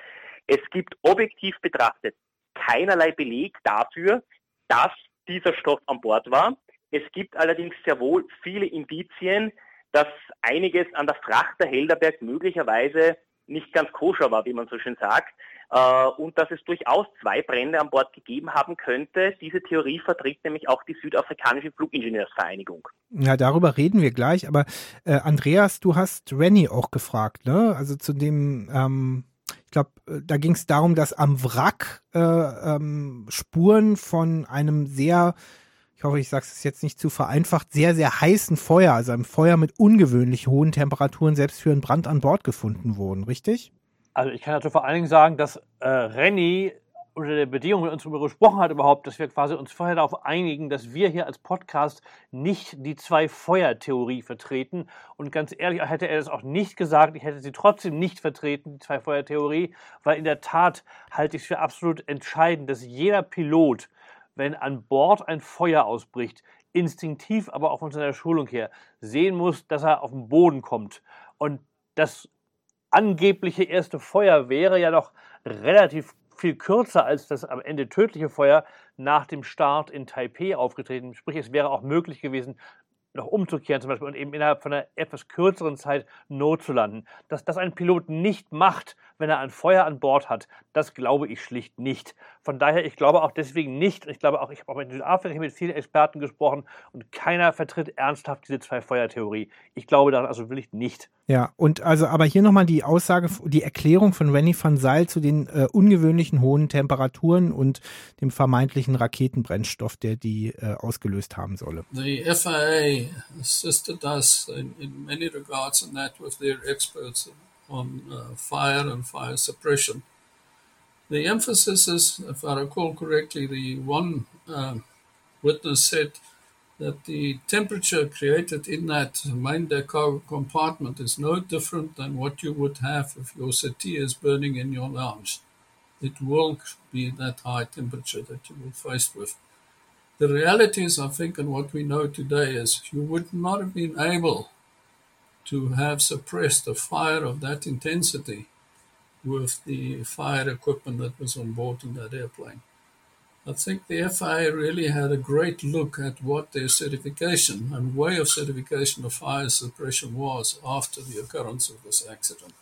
Es gibt objektiv betrachtet keinerlei Beleg dafür, dass dieser Stoff an Bord war. Es gibt allerdings sehr wohl viele Indizien, dass einiges an der Fracht der Helderberg möglicherweise nicht ganz koscher war, wie man so schön sagt. Äh, und dass es durchaus zwei Brände an Bord gegeben haben könnte. Diese Theorie vertritt nämlich auch die südafrikanische Flugingenieursvereinigung. Ja, darüber reden wir gleich, aber äh, Andreas, du hast Rennie auch gefragt, ne? Also zu dem, ähm, ich glaube, äh, da ging es darum, dass am Wrack äh, ähm, Spuren von einem sehr ich hoffe, ich sage es jetzt nicht zu vereinfacht, sehr, sehr heißen Feuer, also einem Feuer mit ungewöhnlich hohen Temperaturen, selbst für einen Brand an Bord gefunden wurden, richtig? Also ich kann dazu vor allen Dingen sagen, dass äh, Renny unter der Bedingung mit uns darüber gesprochen hat überhaupt, dass wir quasi uns vorher darauf einigen, dass wir hier als Podcast nicht die Zwei-Feuer-Theorie vertreten. Und ganz ehrlich, hätte er das auch nicht gesagt, ich hätte sie trotzdem nicht vertreten, die Zwei-Feuer-Theorie, weil in der Tat halte ich es für absolut entscheidend, dass jeder Pilot, wenn an Bord ein Feuer ausbricht, instinktiv, aber auch von seiner Schulung her, sehen muss, dass er auf den Boden kommt. Und das angebliche erste Feuer wäre ja noch relativ viel kürzer als das am Ende tödliche Feuer nach dem Start in Taipei aufgetreten. Sprich, es wäre auch möglich gewesen, noch umzukehren zum Beispiel und eben innerhalb von einer etwas kürzeren Zeit Not zu landen. Dass das ein Pilot nicht macht, wenn er ein Feuer an Bord hat, das glaube ich schlicht nicht. Von daher, ich glaube auch deswegen nicht, ich glaube auch, ich habe auch in Südafrika mit vielen Experten gesprochen und keiner vertritt ernsthaft diese Zwei-Feuer-Theorie. Ich glaube daran also wirklich nicht. Ja, und also aber hier nochmal die Aussage, die Erklärung von Rennie van Seil zu den äh, ungewöhnlichen hohen Temperaturen und dem vermeintlichen Raketenbrennstoff, der die äh, ausgelöst haben solle. The FAA assisted us in, in many regards in that with their experts on uh, fire and fire suppression. The emphasis is, if I recall correctly, the one uh, witness said that the temperature created in that main decor compartment is no different than what you would have if your settee is burning in your lounge. It will be that high temperature that you will face with. The reality is, I think, and what we know today is you would not have been able to have suppressed a fire of that intensity with the fire equipment that was on board in that airplane. I think the FIA really had a great look at what their certification and way of certification of fire suppression was after the occurrence of this accident.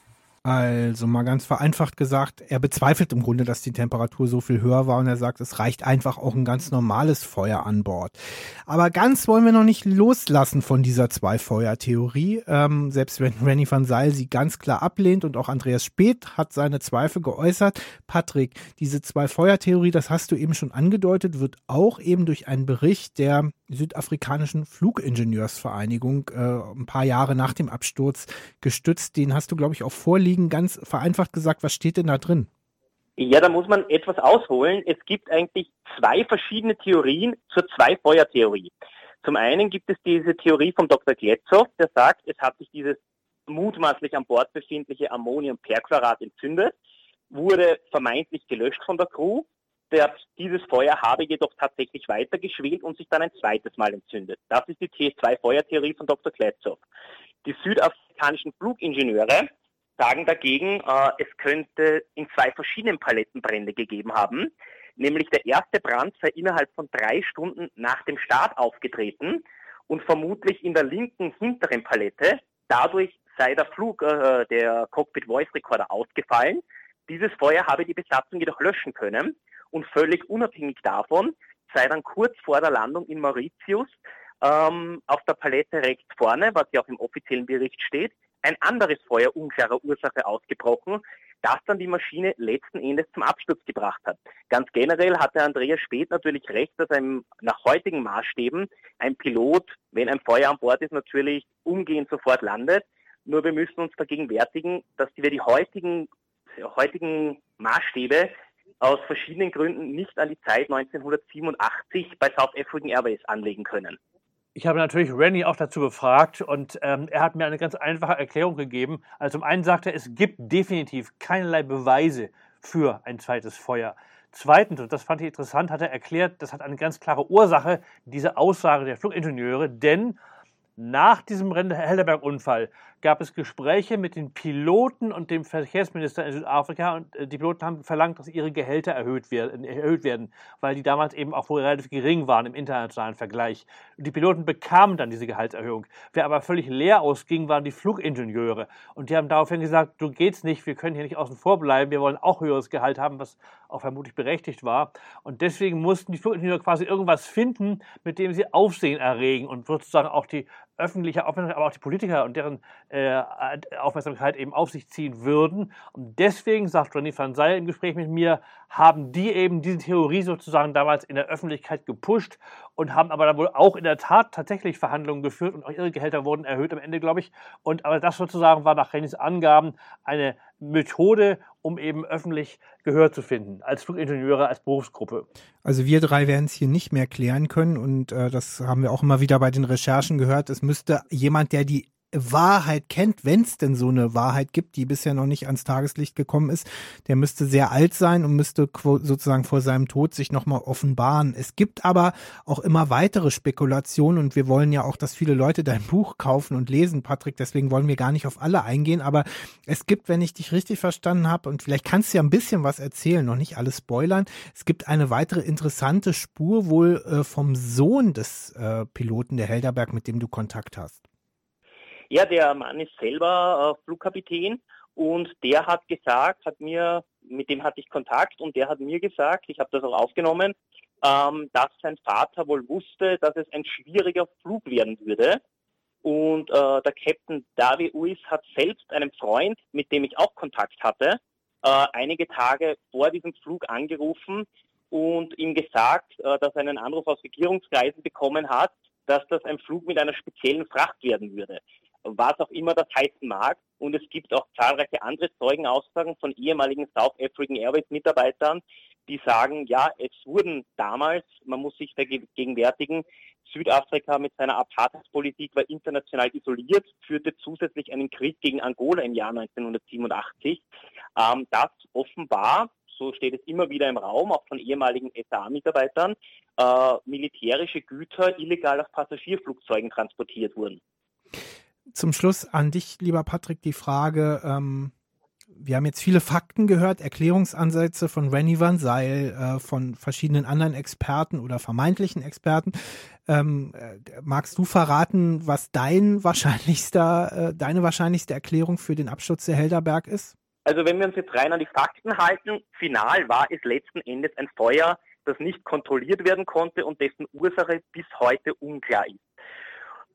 Also mal ganz vereinfacht gesagt, er bezweifelt im Grunde, dass die Temperatur so viel höher war und er sagt, es reicht einfach auch ein ganz normales Feuer an Bord. Aber ganz wollen wir noch nicht loslassen von dieser Zwei-Feuer-Theorie. Ähm, selbst wenn Renny van Seil sie ganz klar ablehnt und auch Andreas Speth hat seine Zweifel geäußert. Patrick, diese Zwei-Feuer-Theorie, das hast du eben schon angedeutet, wird auch eben durch einen Bericht der südafrikanischen Flugingenieursvereinigung äh, ein paar Jahre nach dem Absturz gestützt. Den hast du, glaube ich, auch vorliegen liegen. Ganz vereinfacht gesagt, was steht denn da drin? Ja, da muss man etwas ausholen. Es gibt eigentlich zwei verschiedene Theorien zur Zwei-Feuer-Theorie. Zum einen gibt es diese Theorie von Dr. Gletzow, der sagt, es hat sich dieses mutmaßlich an Bord befindliche Ammoniumperchlorat entzündet, wurde vermeintlich gelöscht von der Crew. Der, dieses Feuer habe jedoch tatsächlich weitergeschwelt und sich dann ein zweites Mal entzündet. Das ist die T2-Feuertheorie von Dr. Gletzow. Die südafrikanischen Flugingenieure sagen dagegen, äh, es könnte in zwei verschiedenen Paletten Brände gegeben haben. Nämlich der erste Brand sei innerhalb von drei Stunden nach dem Start aufgetreten und vermutlich in der linken hinteren Palette. Dadurch sei der Flug, äh, der Cockpit Voice Recorder ausgefallen. Dieses Feuer habe die Besatzung jedoch löschen können und völlig unabhängig davon sei dann kurz vor der Landung in Mauritius ähm, auf der Palette rechts vorne, was ja auch im offiziellen Bericht steht, ein anderes Feuer unklarer Ursache ausgebrochen, das dann die Maschine letzten Endes zum Absturz gebracht hat. Ganz generell hatte Andreas Speth natürlich recht, dass ein, nach heutigen Maßstäben ein Pilot, wenn ein Feuer an Bord ist, natürlich umgehend sofort landet. Nur wir müssen uns vergegenwärtigen, dass wir die heutigen, heutigen Maßstäbe aus verschiedenen Gründen nicht an die Zeit 1987 bei South African Airways anlegen können. Ich habe natürlich Rennie auch dazu befragt und ähm, er hat mir eine ganz einfache Erklärung gegeben. Also zum einen sagt er, es gibt definitiv keinerlei Beweise für ein zweites Feuer. Zweitens, und das fand ich interessant, hat er erklärt, das hat eine ganz klare Ursache, diese Aussage der Flugingenieure, denn nach diesem Helderberg-Unfall gab es Gespräche mit den Piloten und dem Verkehrsminister in Südafrika und äh, die Piloten haben verlangt, dass ihre Gehälter erhöht werden, erhöht werden, weil die damals eben auch wohl relativ gering waren im internationalen Vergleich. Die Piloten bekamen dann diese Gehaltserhöhung. Wer aber völlig leer ausging, waren die Flugingenieure. Und die haben daraufhin gesagt, du geht's nicht, wir können hier nicht außen vor bleiben, wir wollen auch höheres Gehalt haben, was auch vermutlich berechtigt war. Und deswegen mussten die Flugingenieure quasi irgendwas finden, mit dem sie Aufsehen erregen und sozusagen auch die öffentliche Aufmerksamkeit, aber auch die Politiker und deren äh, Aufmerksamkeit eben auf sich ziehen würden. Und deswegen, sagt René van Zijl im Gespräch mit mir, haben die eben diese Theorie sozusagen damals in der Öffentlichkeit gepusht und haben aber dann wohl auch in der Tat tatsächlich Verhandlungen geführt und auch ihre Gehälter wurden erhöht am Ende, glaube ich. Und aber das sozusagen war nach Rennys Angaben eine Methode, um eben öffentlich Gehör zu finden, als Flugingenieure, als Berufsgruppe. Also wir drei werden es hier nicht mehr klären können und äh, das haben wir auch immer wieder bei den Recherchen gehört. Es müsste jemand, der die Wahrheit kennt, wenn es denn so eine Wahrheit gibt, die bisher noch nicht ans Tageslicht gekommen ist, der müsste sehr alt sein und müsste sozusagen vor seinem Tod sich nochmal offenbaren. Es gibt aber auch immer weitere Spekulationen und wir wollen ja auch, dass viele Leute dein [LAUGHS] Buch kaufen und lesen, Patrick, deswegen wollen wir gar nicht auf alle eingehen, aber es gibt, wenn ich dich richtig verstanden habe, und vielleicht kannst du ja ein bisschen was erzählen, noch nicht alles spoilern, es gibt eine weitere interessante Spur wohl äh, vom Sohn des äh, Piloten der Helderberg, mit dem du Kontakt hast. Ja, der Mann ist selber äh, Flugkapitän und der hat gesagt, hat mir, mit dem hatte ich Kontakt und der hat mir gesagt, ich habe das auch aufgenommen, ähm, dass sein Vater wohl wusste, dass es ein schwieriger Flug werden würde. Und äh, der Captain David Uis hat selbst einen Freund, mit dem ich auch Kontakt hatte, äh, einige Tage vor diesem Flug angerufen und ihm gesagt, äh, dass er einen Anruf aus Regierungskreisen bekommen hat, dass das ein Flug mit einer speziellen Fracht werden würde was auch immer das heißen mag. Und es gibt auch zahlreiche andere Zeugenaussagen von ehemaligen South African Airways Mitarbeitern, die sagen, ja, es wurden damals, man muss sich vergegenwärtigen, Südafrika mit seiner Apartheidspolitik war international isoliert, führte zusätzlich einen Krieg gegen Angola im Jahr 1987. Ähm, das offenbar, so steht es immer wieder im Raum, auch von ehemaligen SA-Mitarbeitern, äh, militärische Güter illegal auf Passagierflugzeugen transportiert wurden zum Schluss an dich, lieber Patrick, die Frage, ähm, wir haben jetzt viele Fakten gehört, Erklärungsansätze von Renny Van Seil, äh, von verschiedenen anderen Experten oder vermeintlichen Experten. Ähm, äh, magst du verraten, was dein wahrscheinlichster, äh, deine wahrscheinlichste Erklärung für den Absturz der Helderberg ist? Also wenn wir uns jetzt rein an die Fakten halten, final war es letzten Endes ein Feuer, das nicht kontrolliert werden konnte und dessen Ursache bis heute unklar ist.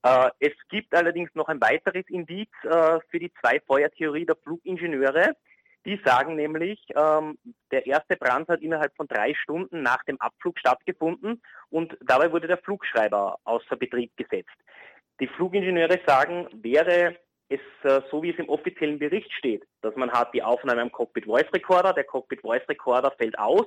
Äh, es gibt allerdings noch ein weiteres Indiz äh, für die Zwei-Feuer-Theorie der Flugingenieure. Die sagen nämlich, ähm, der erste Brand hat innerhalb von drei Stunden nach dem Abflug stattgefunden und dabei wurde der Flugschreiber außer Betrieb gesetzt. Die Flugingenieure sagen, wäre es äh, so, wie es im offiziellen Bericht steht, dass man hat die Aufnahme am Cockpit Voice Recorder, der Cockpit Voice Recorder fällt aus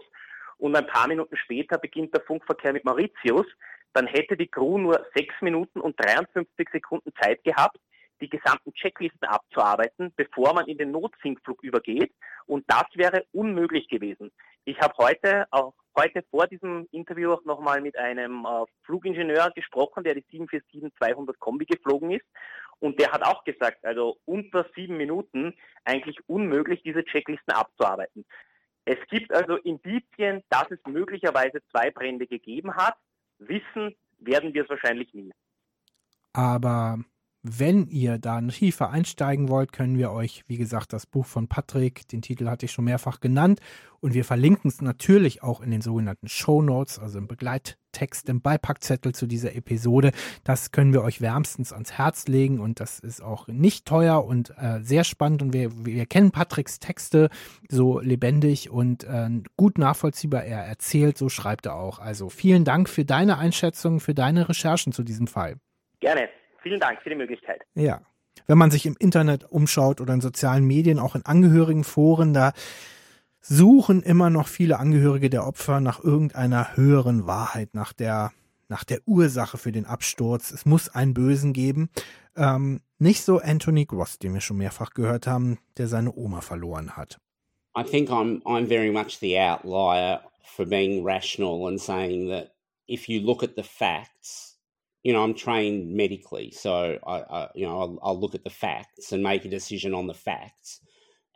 und ein paar Minuten später beginnt der Funkverkehr mit Mauritius, dann hätte die Crew nur 6 Minuten und 53 Sekunden Zeit gehabt, die gesamten Checklisten abzuarbeiten, bevor man in den Notsinkflug übergeht. Und das wäre unmöglich gewesen. Ich habe heute, auch heute vor diesem Interview auch nochmal mit einem äh, Flugingenieur gesprochen, der die 747-200 Kombi geflogen ist. Und der hat auch gesagt, also unter sieben Minuten eigentlich unmöglich, diese Checklisten abzuarbeiten. Es gibt also Indizien, dass es möglicherweise zwei Brände gegeben hat. Wissen werden wir es wahrscheinlich nie. Aber wenn ihr da tiefer einsteigen wollt, können wir euch, wie gesagt, das Buch von Patrick, den Titel hatte ich schon mehrfach genannt, und wir verlinken es natürlich auch in den sogenannten Show Notes, also im Begleittext, im Beipackzettel zu dieser Episode. Das können wir euch wärmstens ans Herz legen und das ist auch nicht teuer und äh, sehr spannend und wir, wir kennen Patricks Texte so lebendig und äh, gut nachvollziehbar. Er erzählt, so schreibt er auch. Also vielen Dank für deine Einschätzung, für deine Recherchen zu diesem Fall. Gerne. Vielen Dank für die Möglichkeit. Ja. Wenn man sich im Internet umschaut oder in sozialen Medien, auch in Angehörigenforen, da suchen immer noch viele Angehörige der Opfer nach irgendeiner höheren Wahrheit, nach der, nach der Ursache für den Absturz. Es muss einen Bösen geben. Ähm, nicht so Anthony Gross, den wir schon mehrfach gehört haben, der seine Oma verloren hat. I think I'm I'm very much the outlier for being rational and saying that if you look at the facts, you know, I'm trained medically, so I, I you know, I'll, I'll, look at the facts and make a decision on the facts,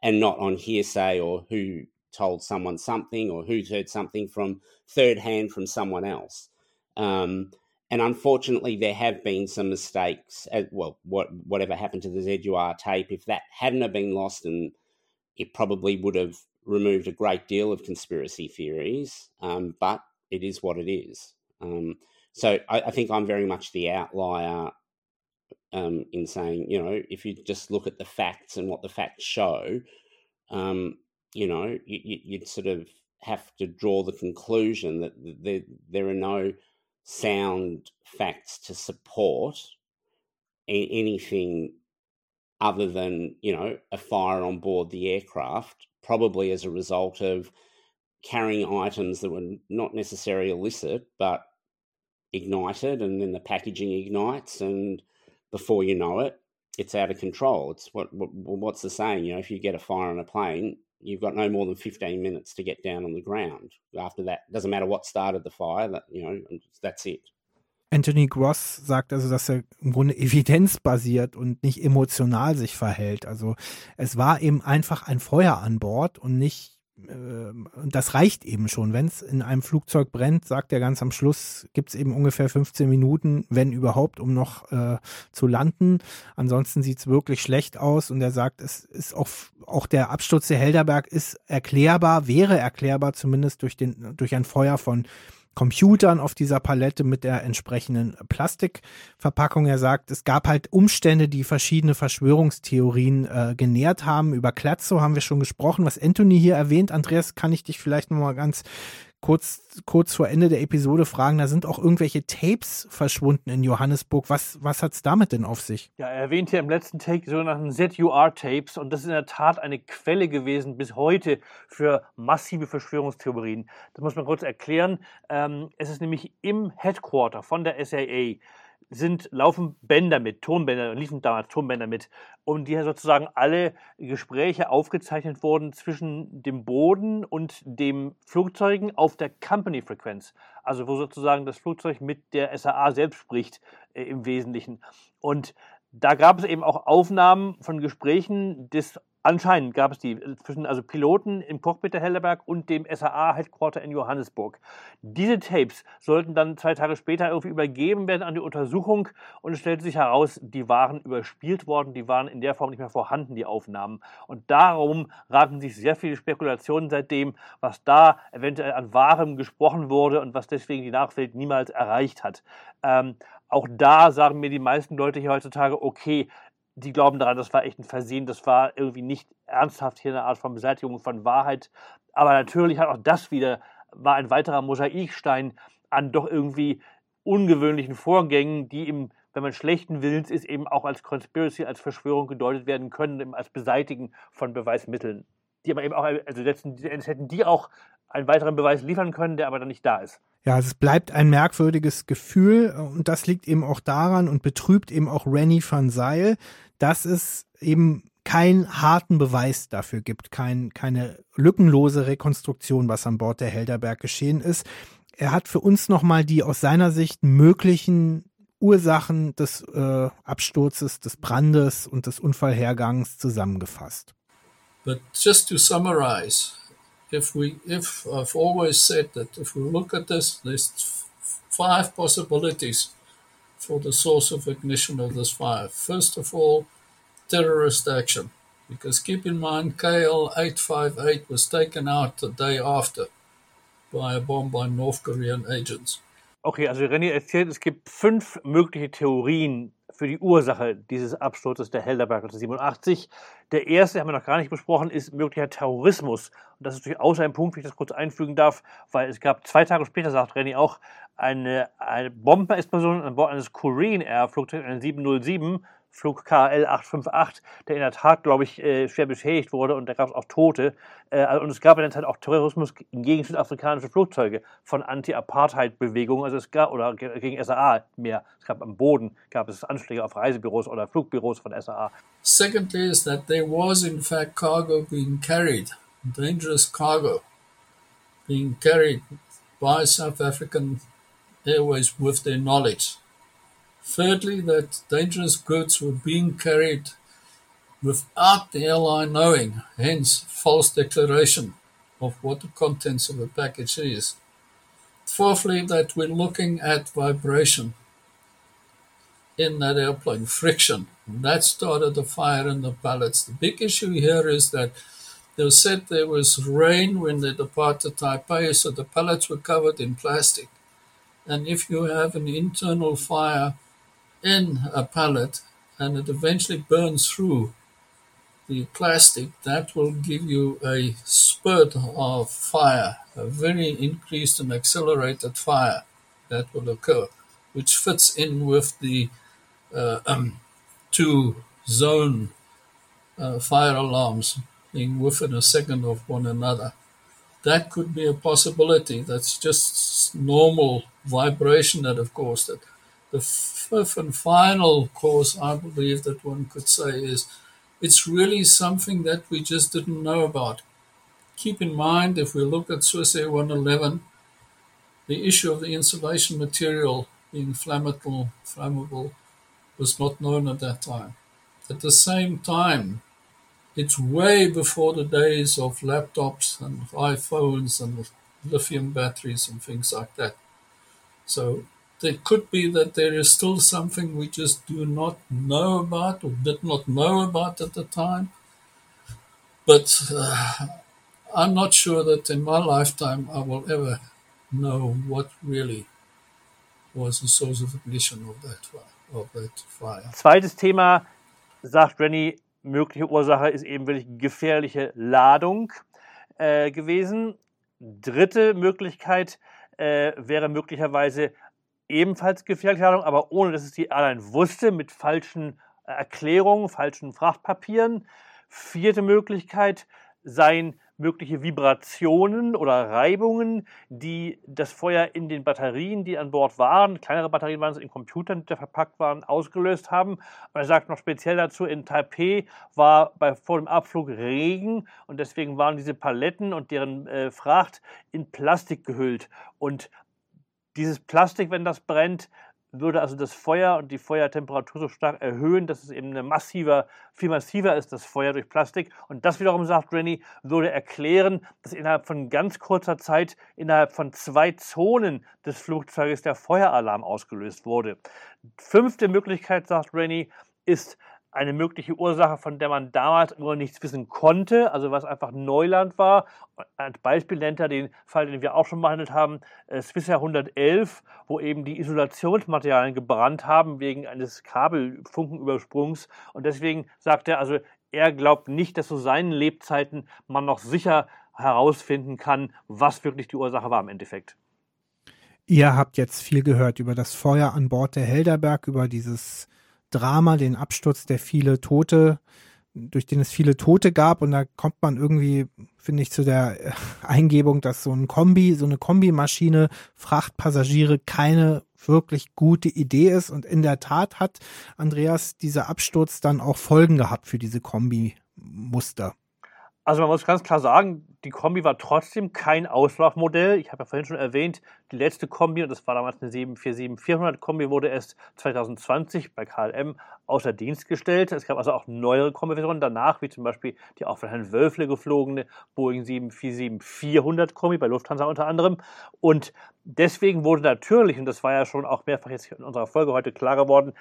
and not on hearsay or who told someone something or who's heard something from third hand from someone else. Um, and unfortunately, there have been some mistakes. Well, what whatever happened to the ZUR tape, if that hadn't have been lost, and it probably would have removed a great deal of conspiracy theories. Um, but it is what it is. Um, so I, I, think I'm very much the outlier um, in saying, you know, if you just look at the facts and what the facts show, um, you know, you, would sort of have to draw the conclusion that there, there are no sound facts to support anything other than, you know, a fire on board the aircraft, probably as a result of carrying items that were not necessarily illicit, but ignited, and then the packaging ignites, and before you know it, it's out of control. It's what, what what's the saying? You know, if you get a fire on a plane, you've got no more than 15 minutes to get down on the ground. After that, doesn't matter what started the fire, that, you know, that's it. Anthony Gross sagt also, dass er im Grunde evidenzbasiert und nicht emotional sich verhält. Also es war eben einfach ein Feuer an Bord und nicht das reicht eben schon. Wenn es in einem Flugzeug brennt, sagt er ganz am Schluss, gibt es eben ungefähr 15 Minuten, wenn überhaupt, um noch äh, zu landen. Ansonsten sieht es wirklich schlecht aus und er sagt, es ist auch, auch der Absturz der Helderberg ist erklärbar, wäre erklärbar zumindest durch, den, durch ein Feuer von Computern auf dieser Palette mit der entsprechenden Plastikverpackung. Er sagt, es gab halt Umstände, die verschiedene Verschwörungstheorien äh, genährt haben. Über Klatzo haben wir schon gesprochen. Was Anthony hier erwähnt, Andreas, kann ich dich vielleicht nochmal ganz kurz, kurz vor Ende der Episode fragen, da sind auch irgendwelche Tapes verschwunden in Johannesburg. Was, was hat es damit denn auf sich? Ja, er erwähnt hier im letzten Take die sogenannten ZUR-Tapes und das ist in der Tat eine Quelle gewesen bis heute für massive Verschwörungstheorien. Das muss man kurz erklären. Ähm, es ist nämlich im Headquarter von der SAA sind, laufen Bänder mit, Tonbänder, liefen damals Tonbänder mit, um die sozusagen alle Gespräche aufgezeichnet wurden zwischen dem Boden und dem Flugzeugen auf der Company-Frequenz. Also wo sozusagen das Flugzeug mit der SAA selbst spricht äh, im Wesentlichen. Und da gab es eben auch Aufnahmen von Gesprächen des Anscheinend gab es die äh, zwischen also Piloten im Cockpit der Hellerberg und dem SAA-Headquarter in Johannesburg. Diese Tapes sollten dann zwei Tage später irgendwie übergeben werden an die Untersuchung und es stellte sich heraus, die waren überspielt worden, die waren in der Form nicht mehr vorhanden, die Aufnahmen. Und darum raten sich sehr viele Spekulationen seitdem, was da eventuell an Wahrem gesprochen wurde und was deswegen die Nachwelt niemals erreicht hat. Ähm, auch da sagen mir die meisten Leute hier heutzutage, okay, die glauben daran, das war echt ein Versehen, das war irgendwie nicht ernsthaft hier eine Art von Beseitigung von Wahrheit. Aber natürlich hat auch das wieder, war ein weiterer Mosaikstein an doch irgendwie ungewöhnlichen Vorgängen, die im, wenn man schlechten Willens ist, eben auch als Conspiracy, als Verschwörung gedeutet werden können, als Beseitigen von Beweismitteln. Die aber eben auch, also letzten Endes hätten die auch einen weiteren Beweis liefern können, der aber dann nicht da ist. Ja, es bleibt ein merkwürdiges Gefühl und das liegt eben auch daran und betrübt eben auch Rennie van Seil, dass es eben keinen harten Beweis dafür gibt, kein, keine lückenlose Rekonstruktion, was an Bord der Helderberg geschehen ist. Er hat für uns nochmal die aus seiner Sicht möglichen Ursachen des äh, Absturzes, des Brandes und des Unfallhergangs zusammengefasst. But just to summarize, if we, if I've always said that if we look at this, there's five possibilities for the source of ignition of this fire. First of all, terrorist action, because keep in mind KL 858 was taken out the day after by a bomb by North Korean agents. Okay, also René erzählt, es gibt fünf mögliche Theorien für die Ursache dieses Absturzes der Helderberg 1987. Der erste, haben wir noch gar nicht besprochen, ist möglicher Terrorismus. Und das ist durchaus ein Punkt, wenn ich das kurz einfügen darf, weil es gab zwei Tage später, sagt René auch, eine, eine Bombenexplosion an Bord eines Korean Air Flugzeugs, einen 707, Flug KL 858, der in der Tat, glaube ich, äh, schwer beschädigt wurde und da gab es auch Tote. Äh, also, und es gab in der Zeit auch Terrorismus gegen südafrikanische Flugzeuge von Anti-Apartheid-Bewegungen, also es gab, oder gegen SAA mehr. Es gab am Boden, gab es Anschläge auf Reisebüros oder Flugbüros von SAA. Secondly is that there was in fact cargo being carried, dangerous cargo being carried by South African Airways with their knowledge. Thirdly, that dangerous goods were being carried without the airline knowing, hence false declaration of what the contents of a package is. Fourthly, that we're looking at vibration in that airplane, friction. That started the fire in the pallets. The big issue here is that they said there was rain when they departed Taipei, so the pallets were covered in plastic. And if you have an internal fire in a pallet and it eventually burns through the plastic, that will give you a spurt of fire, a very increased and accelerated fire that will occur, which fits in with the uh, um, two zone uh, fire alarms being within a second of one another. That could be a possibility. That's just normal vibration that have caused it. The fifth and final cause, I believe, that one could say is it's really something that we just didn't know about. Keep in mind, if we look at Swiss Air 111, the issue of the insulation material being flammable, flammable was not known at that time. At the same time, it's way before the days of laptops and iPhones and lithium batteries and things like that. So it could be that there is still something we just do not know about or did not know about at the time. But uh, I'm not sure that in my lifetime I will ever know what really was the source of ignition of that, of that fire. Zweites Thema, sagt Rennie, mögliche Ursache ist eben wirklich gefährliche Ladung äh, gewesen. Dritte Möglichkeit äh, wäre möglicherweise ebenfalls gefährliche Ladung, aber ohne dass es die Airline wusste, mit falschen äh, Erklärungen, falschen Frachtpapieren. Vierte Möglichkeit seien mögliche Vibrationen oder Reibungen, die das Feuer in den Batterien, die an Bord waren, kleinere Batterien waren es in Computern, die da verpackt waren, ausgelöst haben. Und er sagt noch speziell dazu, in Taipei war bei, vor dem Abflug Regen und deswegen waren diese Paletten und deren äh, Fracht in Plastik gehüllt. Und dieses Plastik, wenn das brennt, würde also das Feuer und die Feuertemperatur so stark erhöhen, dass es eben eine massiver, viel massiver ist, das Feuer durch Plastik. Und das wiederum, sagt Rennie, würde erklären, dass innerhalb von ganz kurzer Zeit innerhalb von zwei Zonen des Flugzeuges der Feueralarm ausgelöst wurde. Fünfte Möglichkeit, sagt Rennie, ist eine mögliche Ursache, von der man damals nur nichts wissen konnte, also was einfach Neuland war. Als Beispiel nennt er den Fall, den wir auch schon behandelt haben, äh, Swissair 111, wo eben die Isolationsmaterialien gebrannt haben wegen eines Kabelfunkenübersprungs. Und deswegen sagt er, also er glaubt nicht, dass zu seinen Lebzeiten man noch sicher herausfinden kann, was wirklich die Ursache war im Endeffekt. Ihr habt jetzt viel gehört über das Feuer an Bord der Helderberg, über dieses Drama, den Absturz, der viele Tote, durch den es viele Tote gab. Und da kommt man irgendwie, finde ich, zu der äh, Eingebung, dass so ein Kombi, so eine Kombimaschine Frachtpassagiere keine wirklich gute Idee ist. Und in der Tat hat Andreas dieser Absturz dann auch Folgen gehabt für diese Kombi-Muster. Also man muss ganz klar sagen, die Kombi war trotzdem kein Auslaufmodell. Ich habe ja vorhin schon erwähnt, die letzte Kombi, und das war damals eine 747-400 Kombi, wurde erst 2020 bei KLM außer Dienst gestellt. Es gab also auch neuere Kombi-Versionen danach, wie zum Beispiel die auch von Herrn Wölfle geflogene Boeing 747-400 Kombi, bei Lufthansa unter anderem. Und deswegen wurde natürlich, und das war ja schon auch mehrfach jetzt in unserer Folge heute klar geworden,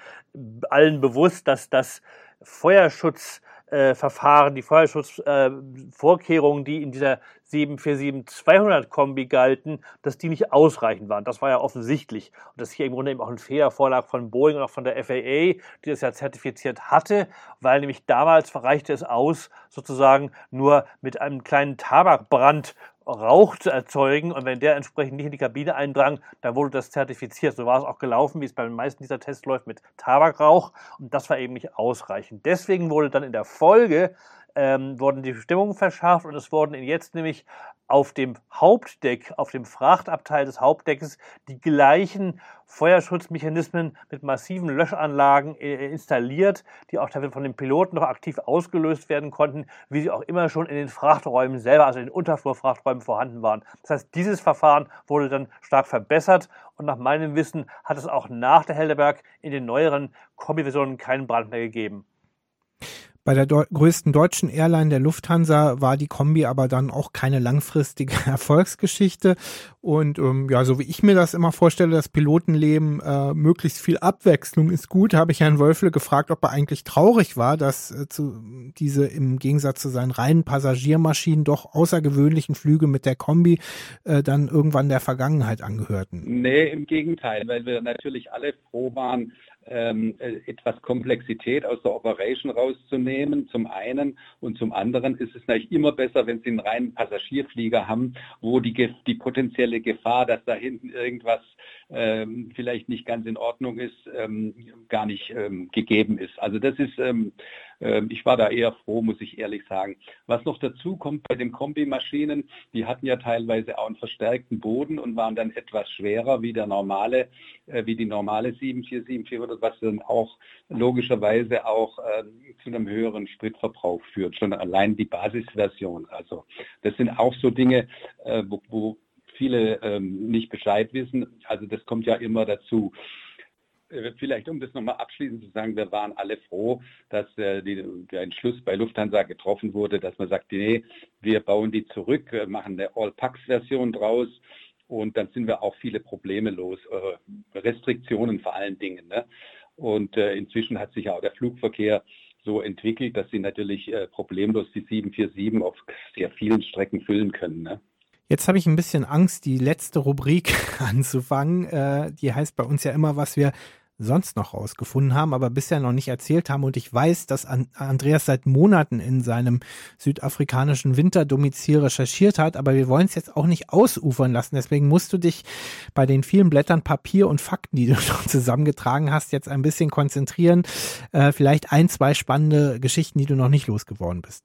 allen bewusst, dass das Feuerschutz äh, Verfahren, die Feuerschutzvorkehrungen, äh, die in dieser 747-200 Kombi galten, dass die nicht ausreichend waren. Das war ja offensichtlich. Und dass hier im Grunde eben auch ein Fehler vorlag von Boeing und auch von der FAA, die das ja zertifiziert hatte, weil nämlich damals reichte es aus, sozusagen nur mit einem kleinen Tabakbrand Rauch zu erzeugen und wenn der entsprechend nicht in die Kabine eindrang, dann wurde das zertifiziert. So war es auch gelaufen, wie es bei den meisten dieser Tests läuft, mit Tabakrauch und das war eben nicht ausreichend. Deswegen wurde dann in der Folge ähm, wurden die Stimmungen verschärft und es wurden jetzt nämlich auf dem Hauptdeck, auf dem Frachtabteil des Hauptdeckes die gleichen Feuerschutzmechanismen mit massiven Löschanlagen äh, installiert, die auch von den Piloten noch aktiv ausgelöst werden konnten, wie sie auch immer schon in den Frachträumen selber, also in den Unterflurfrachträumen vorhanden waren. Das heißt, dieses Verfahren wurde dann stark verbessert und nach meinem Wissen hat es auch nach der Helderberg in den neueren Kombiversionen keinen Brand mehr gegeben. Bei der Deu größten deutschen Airline der Lufthansa war die Kombi aber dann auch keine langfristige [LAUGHS] Erfolgsgeschichte. Und ähm, ja, so wie ich mir das immer vorstelle, das Pilotenleben, äh, möglichst viel Abwechslung ist gut, habe ich Herrn Wölfle gefragt, ob er eigentlich traurig war, dass äh, zu, diese im Gegensatz zu seinen reinen Passagiermaschinen doch außergewöhnlichen Flüge mit der Kombi äh, dann irgendwann der Vergangenheit angehörten. Nee, im Gegenteil, weil wir natürlich alle froh waren, ähm, äh, etwas Komplexität aus der Operation rauszunehmen, zum einen. Und zum anderen ist es natürlich immer besser, wenn Sie einen reinen Passagierflieger haben, wo die, die potenzielle Gefahr, dass da hinten irgendwas ähm, vielleicht nicht ganz in Ordnung ist, ähm, gar nicht ähm, gegeben ist. Also das ist, ähm, äh, ich war da eher froh, muss ich ehrlich sagen. Was noch dazu kommt bei den Kombimaschinen, die hatten ja teilweise auch einen verstärkten Boden und waren dann etwas schwerer wie der normale, äh, wie die normale 747-400, was dann auch logischerweise auch äh, zu einem höheren Spritverbrauch führt, schon allein die Basisversion. Also das sind auch so Dinge, äh, wo, wo viele ähm, nicht Bescheid wissen. Also das kommt ja immer dazu. Äh, vielleicht, um das nochmal abschließend zu sagen, wir waren alle froh, dass äh, die, der Entschluss bei Lufthansa getroffen wurde, dass man sagt, nee, wir bauen die zurück, machen eine All-Packs-Version draus und dann sind wir auch viele Probleme los, äh, Restriktionen vor allen Dingen. Ne? Und äh, inzwischen hat sich ja auch der Flugverkehr so entwickelt, dass sie natürlich äh, problemlos die 747 auf sehr vielen Strecken füllen können. Ne? Jetzt habe ich ein bisschen Angst, die letzte Rubrik [LAUGHS] anzufangen. Äh, die heißt bei uns ja immer, was wir sonst noch rausgefunden haben, aber bisher noch nicht erzählt haben. Und ich weiß, dass Andreas seit Monaten in seinem südafrikanischen Winterdomizil recherchiert hat, aber wir wollen es jetzt auch nicht ausufern lassen. Deswegen musst du dich bei den vielen Blättern Papier und Fakten, die du [LAUGHS] schon zusammengetragen hast, jetzt ein bisschen konzentrieren. Äh, vielleicht ein, zwei spannende Geschichten, die du noch nicht losgeworden bist.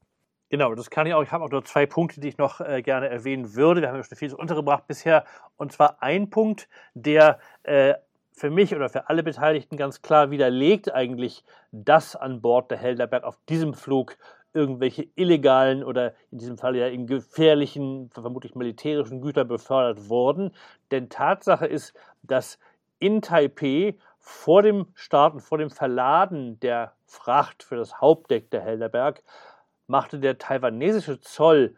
Genau, das kann ich auch. Ich habe auch nur zwei Punkte, die ich noch äh, gerne erwähnen würde. Wir haben ja schon vieles untergebracht bisher. Und zwar ein Punkt, der äh, für mich oder für alle Beteiligten ganz klar widerlegt eigentlich, dass an Bord der Helderberg auf diesem Flug irgendwelche illegalen oder in diesem Fall ja in gefährlichen, vermutlich militärischen Güter befördert wurden. Denn Tatsache ist, dass in Taipei vor dem Starten, vor dem Verladen der Fracht für das Hauptdeck der Helderberg machte der taiwanesische Zoll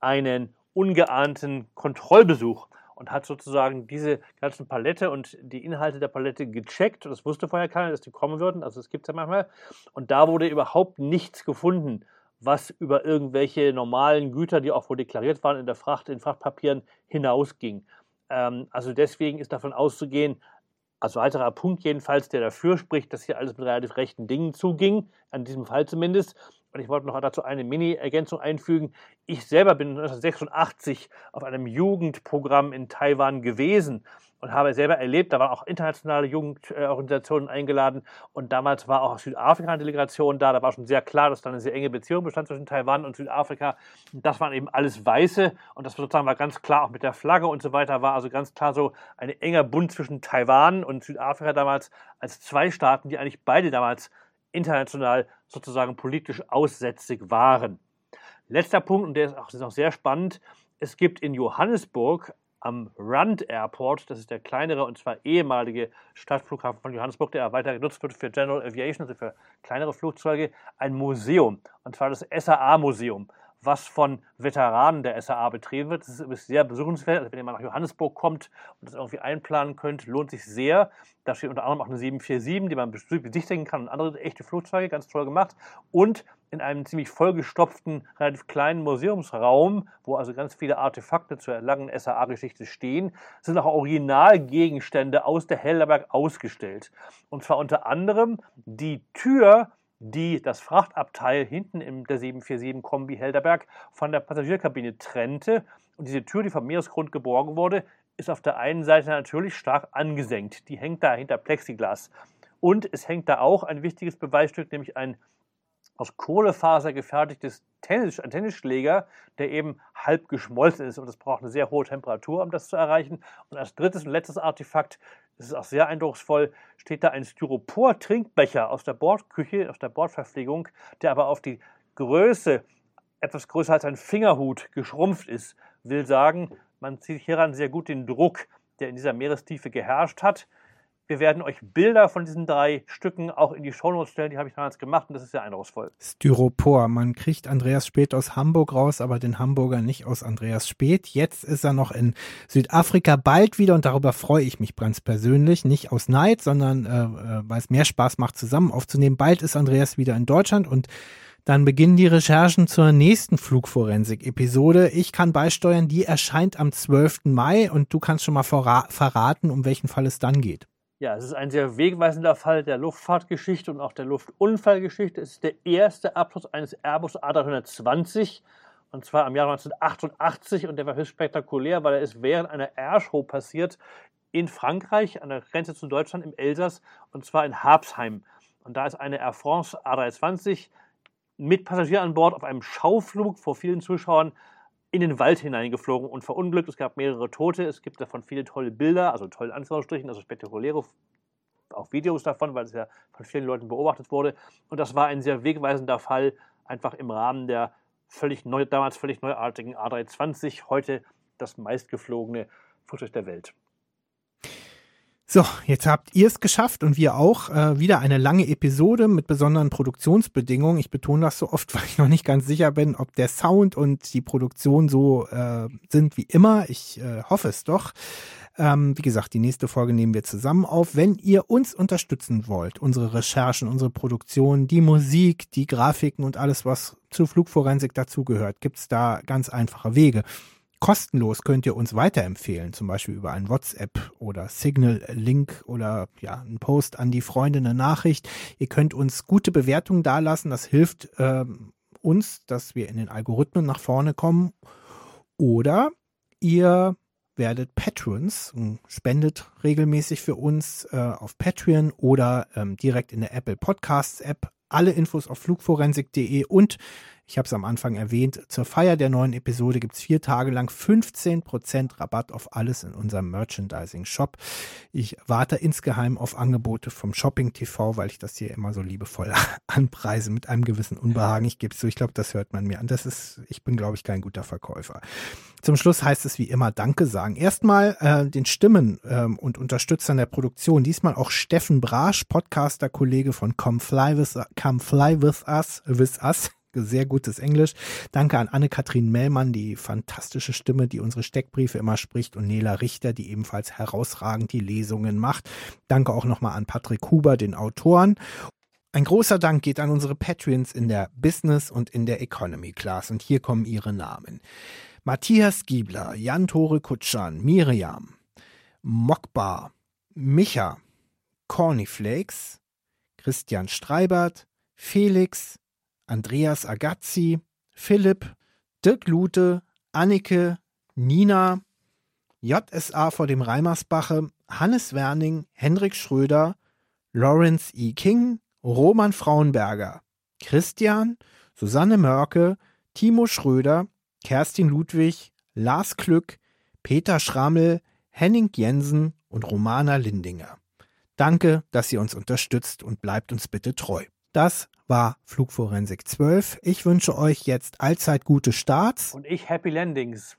einen ungeahnten Kontrollbesuch und hat sozusagen diese ganzen Palette und die Inhalte der Palette gecheckt. Das wusste vorher keiner, dass die kommen würden. Also das gibt es ja manchmal. Und da wurde überhaupt nichts gefunden, was über irgendwelche normalen Güter, die auch wohl deklariert waren in der Fracht, in Frachtpapieren, hinausging. Ähm, also deswegen ist davon auszugehen, als weiterer Punkt jedenfalls, der dafür spricht, dass hier alles mit relativ rechten Dingen zuging, an diesem Fall zumindest, und ich wollte noch dazu eine Mini-Ergänzung einfügen. Ich selber bin 1986 auf einem Jugendprogramm in Taiwan gewesen und habe selber erlebt, da waren auch internationale Jugendorganisationen eingeladen und damals war auch Südafrika eine Delegation da. Da war schon sehr klar, dass da eine sehr enge Beziehung bestand zwischen Taiwan und Südafrika. Das waren eben alles Weiße und das sozusagen war ganz klar auch mit der Flagge und so weiter, war also ganz klar so ein enger Bund zwischen Taiwan und Südafrika damals als zwei Staaten, die eigentlich beide damals international sozusagen politisch aussätzig waren. Letzter Punkt, und der ist auch, ist sehr spannend, es gibt in Johannesburg am Rand Airport, das ist der kleinere und zwar ehemalige Stadtflughafen von Johannesburg, der weiter genutzt wird für General Aviation, also für kleinere Flugzeuge, ein Museum, und zwar das SAA-Museum was von Veteranen der SAA betrieben wird. Das ist sehr besuchenswert. Also wenn ihr mal nach Johannesburg kommt und das irgendwie einplanen könnt, lohnt sich sehr. Da steht unter anderem auch eine 747, die man besichtigen kann und andere echte Flugzeuge, ganz toll gemacht. Und in einem ziemlich vollgestopften, relativ kleinen Museumsraum, wo also ganz viele Artefakte zur langen SAA-Geschichte stehen, sind auch Originalgegenstände aus der Helderberg ausgestellt. Und zwar unter anderem die Tür die das Frachtabteil hinten in der 747 Kombi Helderberg von der Passagierkabine trennte. Und diese Tür, die vom Meeresgrund geborgen wurde, ist auf der einen Seite natürlich stark angesenkt. Die hängt da hinter Plexiglas. Und es hängt da auch ein wichtiges Beweisstück, nämlich ein aus Kohlefaser gefertigtes Tennis, ein Tennisschläger, der eben halb geschmolzen ist und es braucht eine sehr hohe Temperatur, um das zu erreichen. Und als drittes und letztes Artefakt, das ist auch sehr eindrucksvoll, steht da ein Styropor-Trinkbecher aus der Bordküche, aus der Bordverpflegung, der aber auf die Größe etwas größer als ein Fingerhut geschrumpft ist. Will sagen, man zieht hieran sehr gut den Druck, der in dieser Meerestiefe geherrscht hat. Wir werden euch Bilder von diesen drei Stücken auch in die Shownotes stellen. Die habe ich damals gemacht und das ist sehr eindrucksvoll. Styropor. Man kriegt Andreas Speth aus Hamburg raus, aber den Hamburger nicht aus Andreas Speth. Jetzt ist er noch in Südafrika bald wieder und darüber freue ich mich ganz persönlich. Nicht aus Neid, sondern äh, äh weil es mehr Spaß macht, zusammen aufzunehmen. Bald ist Andreas wieder in Deutschland und dann beginnen die Recherchen zur nächsten Flugforensik-Episode. Ich kann beisteuern, die erscheint am 12. Mai und du kannst schon mal verraten, um welchen Fall es dann geht. Ja, es ist ein sehr wegweisender Fall der Luftfahrtgeschichte und auch der Luftunfallgeschichte. Es ist der erste Absturz eines Airbus A320 und zwar im Jahr 1988 und der war höchst spektakulär, weil er ist während einer Airshow passiert in Frankreich an der Grenze zu Deutschland im Elsass und zwar in Habsheim. Und da ist eine Air France A320 mit Passagieren an Bord auf einem Schauflug vor vielen Zuschauern in den Wald hineingeflogen und verunglückt. Es gab mehrere Tote. Es gibt davon viele tolle Bilder, also tolle Anführungsstrichen, also spektakuläre auch Videos davon, weil es ja von vielen Leuten beobachtet wurde. Und das war ein sehr wegweisender Fall, einfach im Rahmen der völlig neu, damals völlig neuartigen A320, heute das meistgeflogene Flugzeug der Welt. So, jetzt habt ihr es geschafft und wir auch. Äh, wieder eine lange Episode mit besonderen Produktionsbedingungen. Ich betone das so oft, [LAUGHS] weil ich noch nicht ganz sicher bin, ob der Sound und die Produktion so äh, sind wie immer. Ich äh, hoffe es doch. Ähm, wie gesagt, die nächste Folge nehmen wir zusammen auf. Wenn ihr uns unterstützen wollt, unsere Recherchen, unsere Produktion, die Musik, die Grafiken und alles, was zur Flugforensik dazugehört, gibt's da ganz einfache Wege. Kostenlos könnt ihr uns weiterempfehlen, zum Beispiel über ein WhatsApp oder Signal-Link oder ja, einen Post an die Freunde, eine Nachricht. Ihr könnt uns gute Bewertungen dalassen. Das hilft ähm, uns, dass wir in den Algorithmen nach vorne kommen. Oder ihr werdet Patrons und spendet regelmäßig für uns äh, auf Patreon oder ähm, direkt in der Apple Podcasts App. Alle Infos auf flugforensik.de und ich habe es am Anfang erwähnt, zur Feier der neuen Episode gibt es vier Tage lang 15% Rabatt auf alles in unserem Merchandising-Shop. Ich warte insgeheim auf Angebote vom Shopping TV, weil ich das hier immer so liebevoll [LAUGHS] anpreise mit einem gewissen Unbehagen. Ich gebe es so, ich glaube, das hört man mir an. Das ist, ich bin, glaube ich, kein guter Verkäufer. Zum Schluss heißt es wie immer Danke sagen. Erstmal äh, den Stimmen ähm, und Unterstützern der Produktion. Diesmal auch Steffen Brasch, Podcaster-Kollege von Come Fly With, Come Fly With Us, With Us sehr gutes Englisch. Danke an Anne-Kathrin Mellmann, die fantastische Stimme, die unsere Steckbriefe immer spricht und Nela Richter, die ebenfalls herausragend die Lesungen macht. Danke auch nochmal an Patrick Huber, den Autoren. Ein großer Dank geht an unsere Patreons in der Business und in der Economy Class und hier kommen ihre Namen. Matthias Giebler, Jan-Tore Kutschan, Miriam, Mokbar, Micha, Cornyflakes, Christian Streibert, Felix, Andreas Agazzi, Philipp, Dirk Lute, Annike, Nina, JSA vor dem Reimersbache, Hannes Werning, Hendrik Schröder, Lawrence E. King, Roman Frauenberger, Christian, Susanne Mörke, Timo Schröder, Kerstin Ludwig, Lars Klück, Peter Schrammel, Henning Jensen und Romana Lindinger. Danke, dass ihr uns unterstützt und bleibt uns bitte treu. Das war Flugforensik 12. Ich wünsche euch jetzt allzeit gute Starts. Und ich Happy Landings.